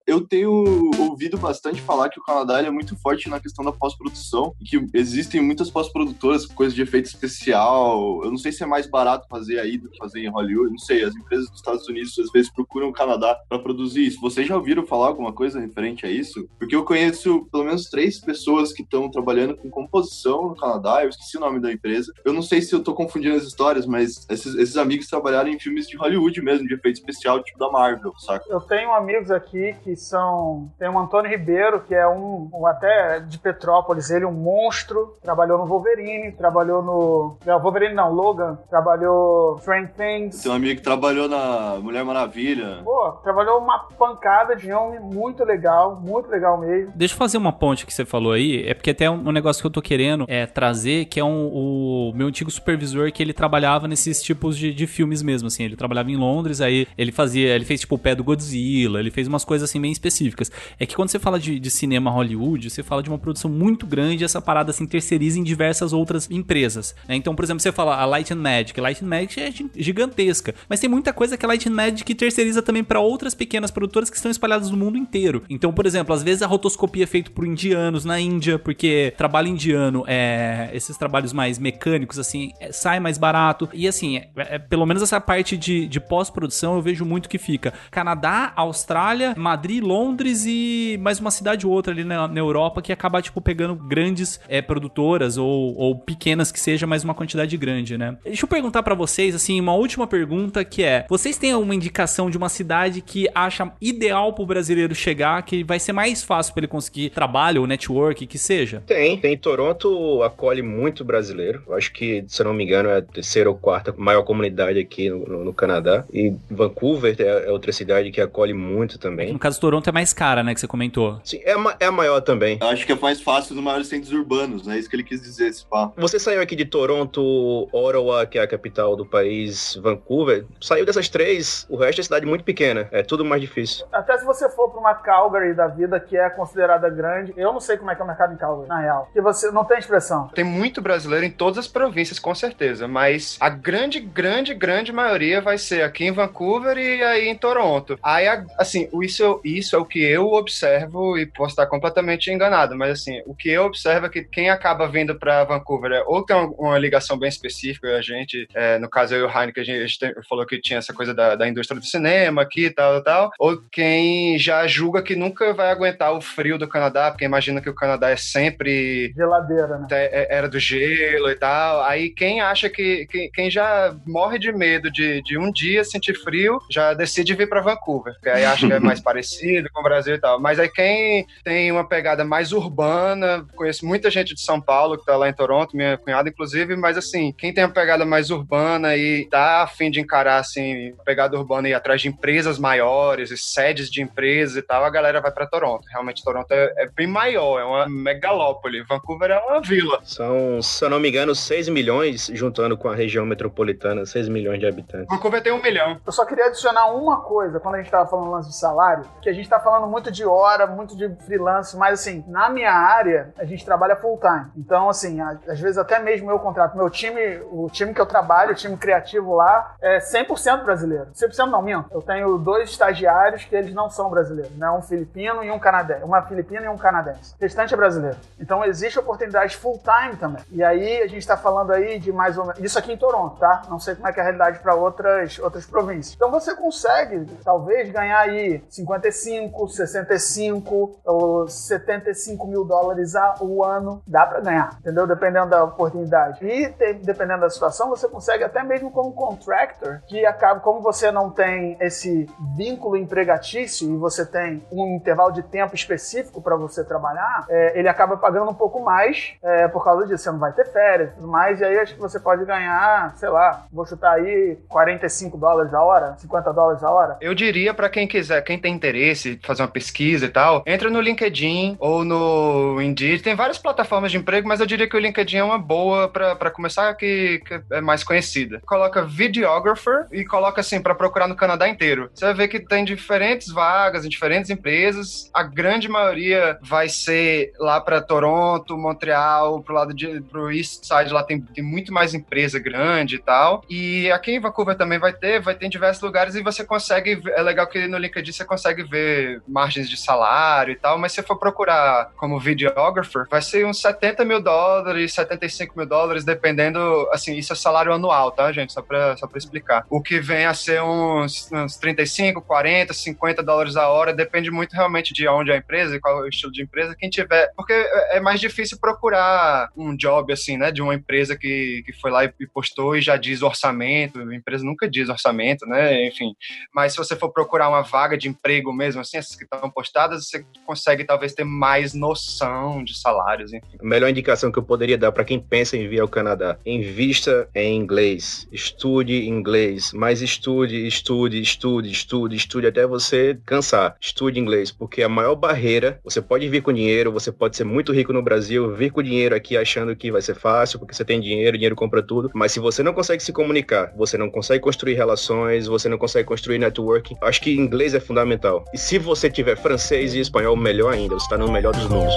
Eu tenho ouvido bastante falar que o Canadá é muito forte na questão da pós-produção e que existem muitas pós-produtoras coisas de efeito especial. Eu não sei se é mais barato fazer aí do que fazer em Hollywood. Não sei, as empresas dos Estados Unidos às vezes procuram o Canadá para produzir isso. Vocês já ouviram falar alguma coisa referente a isso? Porque eu conheço pelo menos três pessoas que estão trabalhando com composição no Canadá. Eu esqueci o nome da empresa. Eu não sei se eu tô confundindo as histórias, mas esses, esses amigos trabalharam em filmes de Hollywood mesmo, de efeito especial, tipo da Marvel, saca? Eu tenho amigos aqui que são. Tem o Antônio Ribeiro, que é um, um até de Petrópolis, ele um monstro, trabalhou no Wolverine, trabalhou no. Não, Wolverine não, Logan, trabalhou Strange Things. Tem um amigo que trabalhou na Mulher Maravilha. Pô, trabalhou uma pancada de filme muito legal, muito legal mesmo. Deixa eu fazer uma ponte que você falou aí, é porque até um, um negócio que eu tô querendo é trazer, que é um, o meu antigo supervisor, que ele trabalhava nesses tipos de, de filmes mesmo, assim, ele trabalhava em Londres, aí ele fazia, ele fez tipo o pé do Godzilla, ele fez umas coisas assim bem específicas. É que quando você fala de, de cinema Hollywood, você fala de uma produção muito grande, essa parada assim terceiriza em diversas outras empresas, né? Então, por exemplo, você fala a Light and Magic, a Light and Magic é gi- gigantesca, mas tem muita coisa que a Light and Magic terceiriza também para outras pequenas produtoras que estão espalhadas no mundo inteiro. Então, por exemplo, às vezes a rotoscopia é feita por indianos na Índia, porque trabalho indiano é esses trabalhos mais mecânicos assim, é, sai mais barato. E assim, é- é- pelo menos essa parte de, de pós-produção eu vejo muito que fica Canadá, Austrália, Madrid, Londres e mais uma cidade ou outra ali na, na Europa que acaba tipo pegando grandes é, produtoras ou, ou pequenas que seja, mas uma quantidade grande, né? Deixa eu perguntar pra vocês assim, uma última pergunta que é: vocês têm alguma indicação de uma cidade que acha ideal pro brasileiro chegar, que vai ser mais fácil pra ele conseguir trabalho ou network, que seja? Tem, tem. Toronto acolhe muito brasileiro. Eu acho que, se eu não me engano, é a terceira ou quarta maior comunidade aqui no, no- no Canadá. E Vancouver é, é outra cidade que acolhe muito também. No caso, Toronto é mais cara, né, que você comentou. Sim, é, a ma- é a maior também. Eu acho que é mais fácil nos maiores centros urbanos, né? Isso que ele quis dizer, esse pá. Você saiu aqui de Toronto, Ottawa, que é a capital do país, Vancouver. Saiu dessas três, o resto é cidade muito pequena. É tudo mais difícil. Até se você for pra uma Calgary da vida que é considerada grande, eu não sei como é que é o mercado em Calgary, na real. Porque você não tem expressão. Tem muito brasileiro em todas as províncias, com certeza, mas a grande, grande, grande maioria vai ser aqui em Vancouver e aí em Toronto. Aí, assim, o- isso, isso é o que eu observo e posso estar completamente enganado, mas assim, o que eu observo é que quem acaba vindo para Vancouver é ou tem uma, ligação bem específica, a gente, é, no caso eu e o Heineken, a gente, a gente falou que tinha essa coisa da, da indústria do cinema aqui e tal, tal, ou quem já julga que nunca vai aguentar o frio do Canadá, porque imagina que o Canadá é sempre Geladeira, né? é- era do gelo e tal. Aí quem acha que, que- quem já morre de medo de, de um dia sentir frio, já decide vir para Vancouver, porque aí acha que é mais parecido com o Brasil e tal. Mas aí quem tem uma pegada mais urbana, conheço muita gente de São Paulo que tá lá em Toronto, minha cunhada inclusive, mas assim, quem tem uma pegada mais urbana e tá a fim de encarar assim, pegada urbana e ir atrás de empresas maiores e sedes de empresas e tal, a galera vai para Toronto. Realmente Toronto é, é bem maior, é uma megalópole. Vancouver é uma vila. São, se eu não me engano, 6 milhões, juntando com a região metropolitana, 6 milhões de habitantes. Vancouver tem um milhão. Eu só queria adicionar uma coisa quando a gente tava falando lance de salário, que a gente tá falando muito de hora, muito de freelance, mas assim, na minha área, a gente trabalha full time. Então, assim, às vezes até mesmo eu contrato meu time, o time que eu trabalho, o time criativo lá, é 100% brasileiro. 100% não, minto. Eu tenho dois estagiários que eles não são brasileiros, né? Um filipino e um canadense. Uma filipina e um canadense. O restante é brasileiro. Então, existe oportunidade full time também. E aí, a gente tá falando aí de mais ou menos... Isso aqui em Toronto, tá? Não sei como é que é a realidade para outras, outras províncias. Então, você consegue, talvez, ganhar aí 55, 65 ou 75 mil dólares ao ano. Dá para ganhar, entendeu? Dependendo da oportunidade. E, te- dependendo da situação, você consegue até mesmo como contractor, que acaba, como você não tem esse vínculo empregatício e você tem um intervalo de tempo específico para você trabalhar, é, ele acaba pagando um pouco mais é, por causa disso. Você não vai ter férias e mais, e aí acho que você pode ganhar, sei lá, vou chutar aí 45 dólares a hora, 50 dólares a hora. Eu diria pra quem quiser, quem tem interesse interesse, fazer uma pesquisa e tal, entra no LinkedIn ou no Indeed. Tem várias plataformas de emprego, mas eu diria que o LinkedIn é uma boa para começar, que, que, é mais conhecida. Coloca videographer e coloca assim para procurar no Canadá inteiro. Você vai ver que tem diferentes vagas em diferentes empresas. A grande maioria vai ser lá para Toronto, Montreal, pro lado de pro East Side lá tem, tem muito mais empresa grande e tal. E aqui em Vancouver também vai ter, vai ter em diversos lugares e você consegue, é legal que no LinkedIn você consegue ver margens de salário e tal, mas se for procurar como videographer, vai ser uns 70 mil dólares, 75 mil dólares, dependendo, assim, isso é salário anual, tá, gente? Só pra, só pra explicar. O que vem a ser uns, uns 35, 40, 50 dólares a hora, depende muito realmente de onde é a empresa e qual é o estilo de empresa. Quem tiver. Porque é mais difícil procurar um job, assim, né, de uma empresa que, que foi lá e postou e já diz orçamento. A empresa nunca diz orçamento, né? Enfim. Mas se você for procurar uma vaga de emprego mesmo, assim, essas que estão postadas, você consegue talvez ter mais noção de salários, enfim. A melhor indicação que eu poderia dar para quem pensa em vir ao Canadá: invista em inglês, estude inglês, mas estude, estude, estude, estude, estude até você cansar. Estude inglês, porque a maior barreira, você pode vir com dinheiro, você pode ser muito rico no Brasil, vir com dinheiro aqui achando que vai ser fácil, porque você tem dinheiro, dinheiro compra tudo, mas se você não consegue se comunicar, você não consegue construir relações, você não consegue construir networking, acho que inglês é fundamental. E se você tiver francês e espanhol, melhor ainda, você está no melhor dos mundos.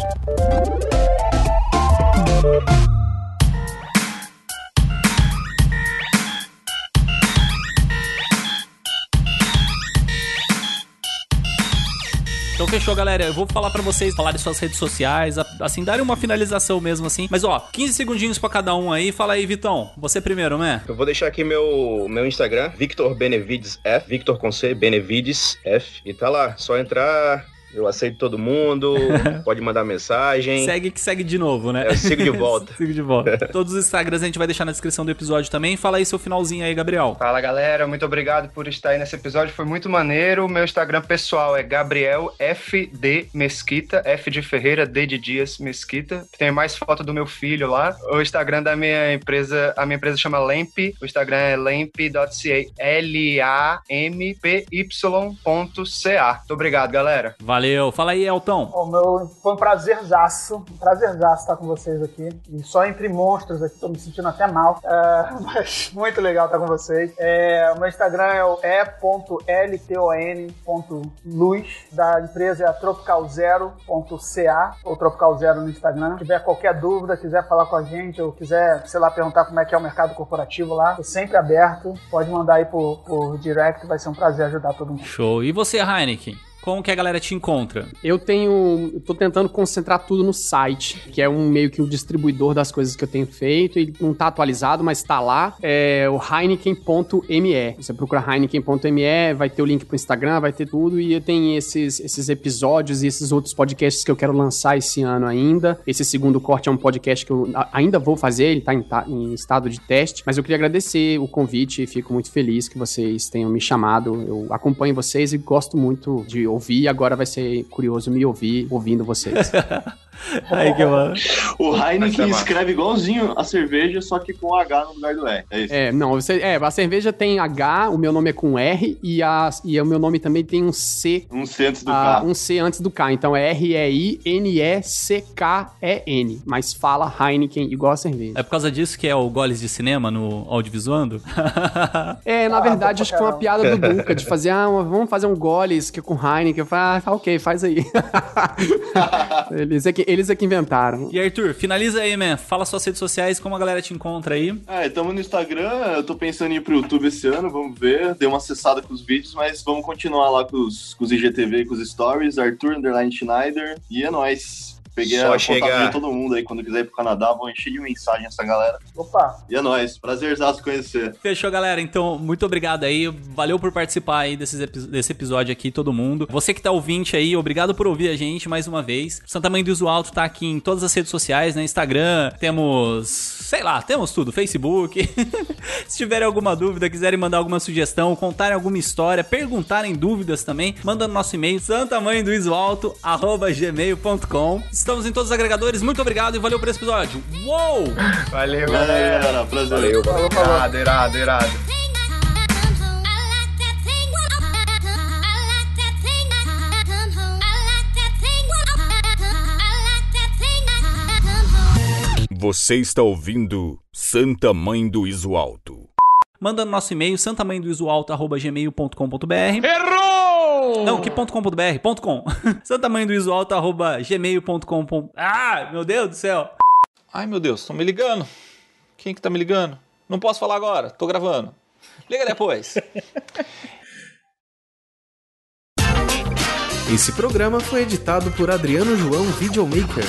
Então fechou, galera. Eu vou falar para vocês falarem suas redes sociais, assim, darem uma finalização mesmo assim. Mas ó, 15 segundinhos para cada um aí. Fala aí, Vitão. Você primeiro, né? Eu vou deixar aqui meu, meu Instagram, Victor Benevides F, Victor com C, Benevides F. E tá lá, só entrar, eu aceito todo mundo, pode mandar mensagem. Segue que segue de novo, né? Eu sigo de volta. sigo de volta. Todos os Instagrams a gente vai deixar na descrição do episódio também. Fala aí seu finalzinho aí, Gabriel. Fala, galera. Muito obrigado por estar aí nesse episódio. Foi muito maneiro. Meu Instagram pessoal é Gabriel FD Mesquita, F de Ferreira, D de Dias Mesquita. Tem mais foto do meu filho lá. O Instagram da minha empresa, a minha empresa chama Lamp. O Instagram é lamp.ca, L-A-M-P-Y.ca. Muito obrigado, galera. Valeu. Valeu. Fala aí, Elton. O meu, foi um prazerzaço, um prazerzaço estar com vocês aqui. E só entre monstros aqui, tô me sentindo até mal. É, mas muito legal estar com vocês. É, o meu Instagram é o e.lton.luz. Da empresa é a tropicalzero.ca ou Tropical Zero no Instagram. Se tiver qualquer dúvida, quiser falar com a gente ou quiser, sei lá, perguntar como é que é o mercado corporativo lá, tô sempre aberto. Pode mandar aí por, por direct, vai ser um prazer ajudar todo mundo. Show. E você, Heineken? Como que a galera te encontra? Eu tenho. Eu tô tentando concentrar tudo no site, que é um meio que um distribuidor das coisas que eu tenho feito. Ele não tá atualizado, mas tá lá. É o Heineken.me. Você procura Heineken.me, vai ter o link pro Instagram, vai ter tudo. E tem esses, esses episódios e esses outros podcasts que eu quero lançar esse ano ainda. Esse segundo corte é um podcast que eu ainda vou fazer, ele tá em, em estado de teste. Mas eu queria agradecer o convite e fico muito feliz que vocês tenham me chamado. Eu acompanho vocês e gosto muito de ouvir, agora vai ser curioso me ouvir ouvindo vocês. Aí que mano. O Heineken escreve igualzinho a cerveja, só que com H no lugar do R. É isso. É, não, você, é, a cerveja tem H, o meu nome é com R e, a, e o meu nome também tem um C. Um C antes do a, K. Um C antes do K. Então é R-E-I-N-E-C-K-E-N. Mas fala Heineken igual a cerveja. É por causa disso que é o Goles de Cinema no Audiovisuando? é, na ah, verdade, acho que foi uma piada do Duca de fazer, ah, vamos fazer um Goles que é com Heineken. Eu falei, ah, ok, faz aí. Eles é que eles é que inventaram. E Arthur, finaliza aí, man. Fala suas redes sociais, como a galera te encontra aí. É, estamos no Instagram, eu tô pensando em ir pro YouTube esse ano, vamos ver. Dei uma acessada com os vídeos, mas vamos continuar lá com os, com os IGTV e com os stories. Arthur Underline Schneider. E é nóis. Peguei Só a chegar... de todo mundo aí. Quando quiser ir pro Canadá, vou encher de mensagem essa galera. Opa! E é nóis. Prazerzaço conhecer. Fechou, galera. Então, muito obrigado aí. Valeu por participar aí desse, desse episódio aqui, todo mundo. Você que tá ouvinte aí, obrigado por ouvir a gente mais uma vez. Santa Mãe do Iso Alto tá aqui em todas as redes sociais, né? Instagram, temos... Sei lá, temos tudo. Facebook. Se tiverem alguma dúvida, quiserem mandar alguma sugestão, contarem alguma história, perguntarem dúvidas também, manda no nosso e-mail santamãedoisoalto.gmail.com Estamos em todos os agregadores. Muito obrigado e valeu por esse episódio. Uou! Valeu, galera. Prazer. Valeu, valeu. Irado, irado, irado. Você está ouvindo Santa Mãe do Iso Alto. Manda no nosso e-mail santamanhodoisoalto.gmail.com.br Errou! Não, que ponto .com.br? Ponto .com. santamanhodoisoalto.gmail.com. Ah, meu Deus do céu. Ai, meu Deus, estão me ligando. Quem que tá me ligando? Não posso falar agora, tô gravando. Liga depois. Esse programa foi editado por Adriano João Videomaker.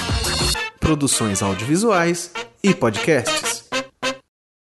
Produções audiovisuais e podcasts.